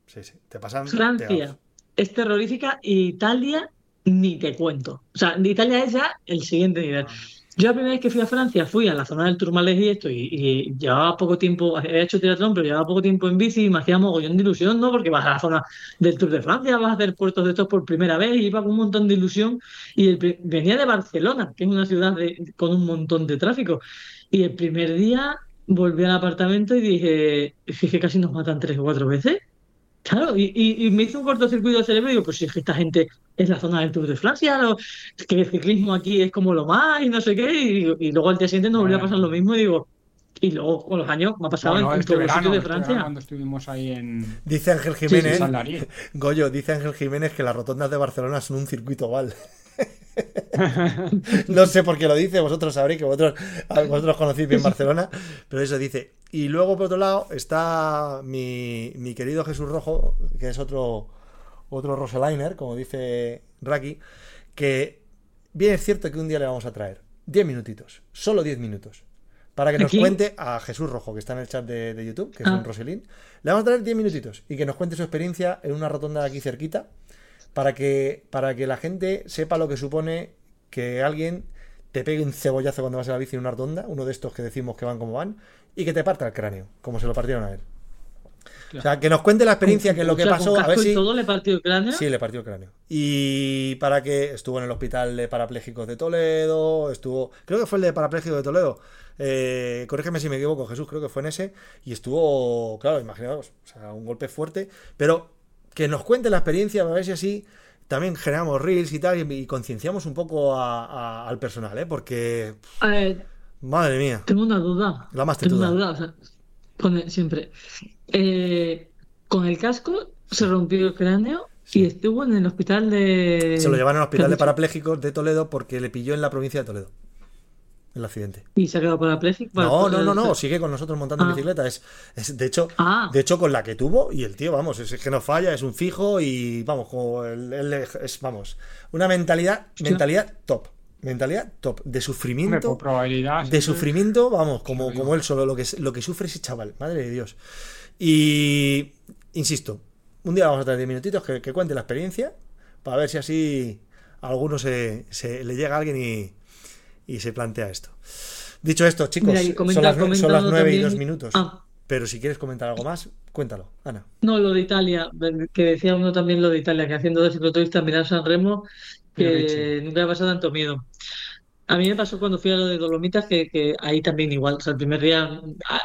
sí, sí. Te pasan. Francia es terrorífica y Italia ni te cuento. O sea, de Italia es ya el siguiente nivel. Yo la primera vez que fui a Francia fui a la zona del Tourmalet y esto, y, llevaba poco tiempo, había hecho triatlón, pero llevaba poco tiempo en bici y me hacía mogollón de ilusión, ¿no? Porque vas a la zona del Tour de Francia, vas a hacer puertos de estos por primera vez, y iba con un montón de ilusión. Y el venía de Barcelona, que es una ciudad de- con un montón de tráfico. Y el primer día volví al apartamento y dije, "Es casi nos matan tres o cuatro veces. Claro, y, y- y me hizo un cortocircuito del cerebro y digo, pues si es que esta gente es la zona del Tour de Francia, lo- que el ciclismo aquí es como lo más y no sé qué, y, y luego al día siguiente nos volvió a pasar lo mismo y digo, y luego con los años me ha pasado Bueno, en, este todos los verano, sitios de este Francia. cuando estuvimos ahí en, Dice Ángel sí, Jiménez. Larí. Goyo, dice Ángel Jiménez que las rotondas de Barcelona son un circuito oval. No sé por qué lo dice, vosotros sabréis que vosotros, vosotros conocéis bien Barcelona, pero eso dice. Y luego, por otro lado, está mi, mi querido Jesús Rojo, que es otro, otro Roseliner, como dice Raki, que bien es cierto que un día le vamos a traer 10 minutitos, solo 10 minutos, para que ¿A nos cuente a Jesús Rojo, que está en el chat de, de YouTube, que es Ah. un Roselín. Le vamos a traer 10 minutitos y que nos cuente su experiencia en una rotonda de aquí cerquita, para que, para que la gente sepa lo que supone que alguien te pegue un cebollazo cuando vas a la bici en una ronda, uno de estos que decimos que van como van, y que te parta el cráneo, como se lo partieron a él. O sea, que nos cuente la experiencia, que es lo O que sea, pasó, con a ver si... todo le partió el cráneo. Sí, le partió el cráneo. Y para que estuvo en el hospital de parapléjicos de Toledo, estuvo, creo que fue el de parapléjicos de Toledo. Eh, corrígeme si me equivoco, Jesús, creo que fue en ese. Y estuvo, claro, imaginaos, o sea, un golpe fuerte. Pero que nos cuente la experiencia, a ver si así también generamos reels y tal, y, y concienciamos un poco a- a- al personal, ¿eh? Porque, A ver, madre mía, tengo una duda. la más Tengo una tetuda. duda. o sea, con el- siempre. Eh, con el casco se rompió el cráneo y estuvo en el hospital de. Se lo llevaron al ¿qué hospital de parapléjicos de Toledo porque le pilló en la provincia de Toledo. El accidente. Y se ha quedado parapléjico. No, no, no, no, Para- sigue con nosotros montando Ah. bicicleta. Es, es, de hecho, Ah. de hecho, con la que tuvo, y el tío, vamos, es, es que no falla, es un fijo y vamos, como él, él es, vamos, una mentalidad, Hostia. mentalidad top. Mentalidad top. De sufrimiento. probabilidad. De sufrimiento, vamos, como, Sí, como él solo, lo que, lo que sufre ese chaval, madre de Dios. Y, insisto, un día vamos a tener 10 minutitos que, que cuente la experiencia, para ver si así a alguno se, se- le llega a alguien y, y se plantea esto. Dicho esto, chicos, Mira, y comenta- son las, son las comentando 9 y 2 minutos. Ah. Pero si quieres comentar algo más, cuéntalo, Ana. No, lo de Italia, que decía uno también lo de Italia, que haciendo de cicloturista mirar San Remo, que nunca me ha pasado tanto miedo. A mí me pasó cuando fui a lo de Dolomitas, que, que ahí también igual, o sea, el primer día ah,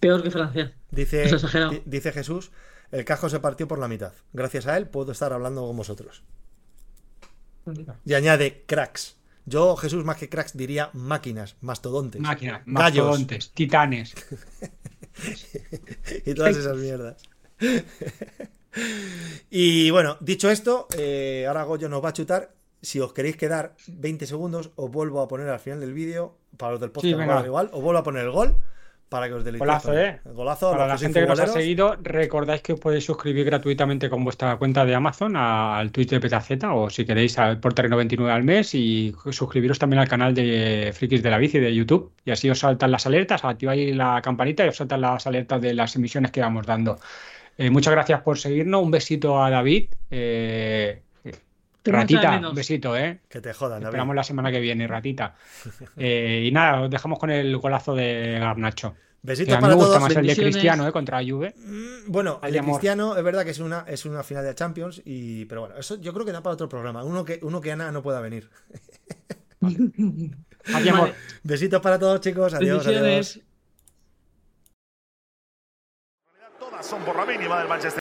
peor que Francia. Dice, Es dice Jesús, el casco se partió por la mitad. Gracias a él puedo estar hablando con vosotros. Y añade cracks. Yo, Jesús, más que cracks, diría máquinas, mastodontes, Máquinas, gallos mastodontes, titanes. y todas esas mierdas. y bueno, dicho esto, eh, ahora Goyo nos va a chutar. Si os queréis quedar 20 segundos, os vuelvo a poner al final del vídeo, para los del podcast Sí, igual, os vuelvo a poner el gol para que os deleitéis Golazo. ¿eh? Golazo, Para la gente que nos ha seguido, recordáis que os podéis suscribir gratuitamente con vuestra cuenta de Amazon al Twitch de Petaceta o si queréis al- por terreno 29 al mes y suscribiros también al canal de Frikis de la Bici de YouTube y así os saltan las alertas, activáis la campanita y os saltan las alertas de las emisiones que vamos dando. Eh, muchas gracias por seguirnos, un besito a David. Eh, ratita, un besito, ¿eh? Que te jodan, David. Esperamos la semana que viene, ratita. Eh, y nada, os dejamos con el golazo de Garnacho. Que Besitos a mí para me gusta todos. más el de. Cristiano, ¿eh? Contra Juve. Mm, Bueno, el de. Cristiano es verdad que es una, es una final de Champions, y, pero bueno, eso yo creo que da para otro programa. Uno que, uno que Ana no pueda venir. Aquí, amor. Vale, Besitos para todos, chicos. Adiós, adiós. Todas son por la mínima del Manchester.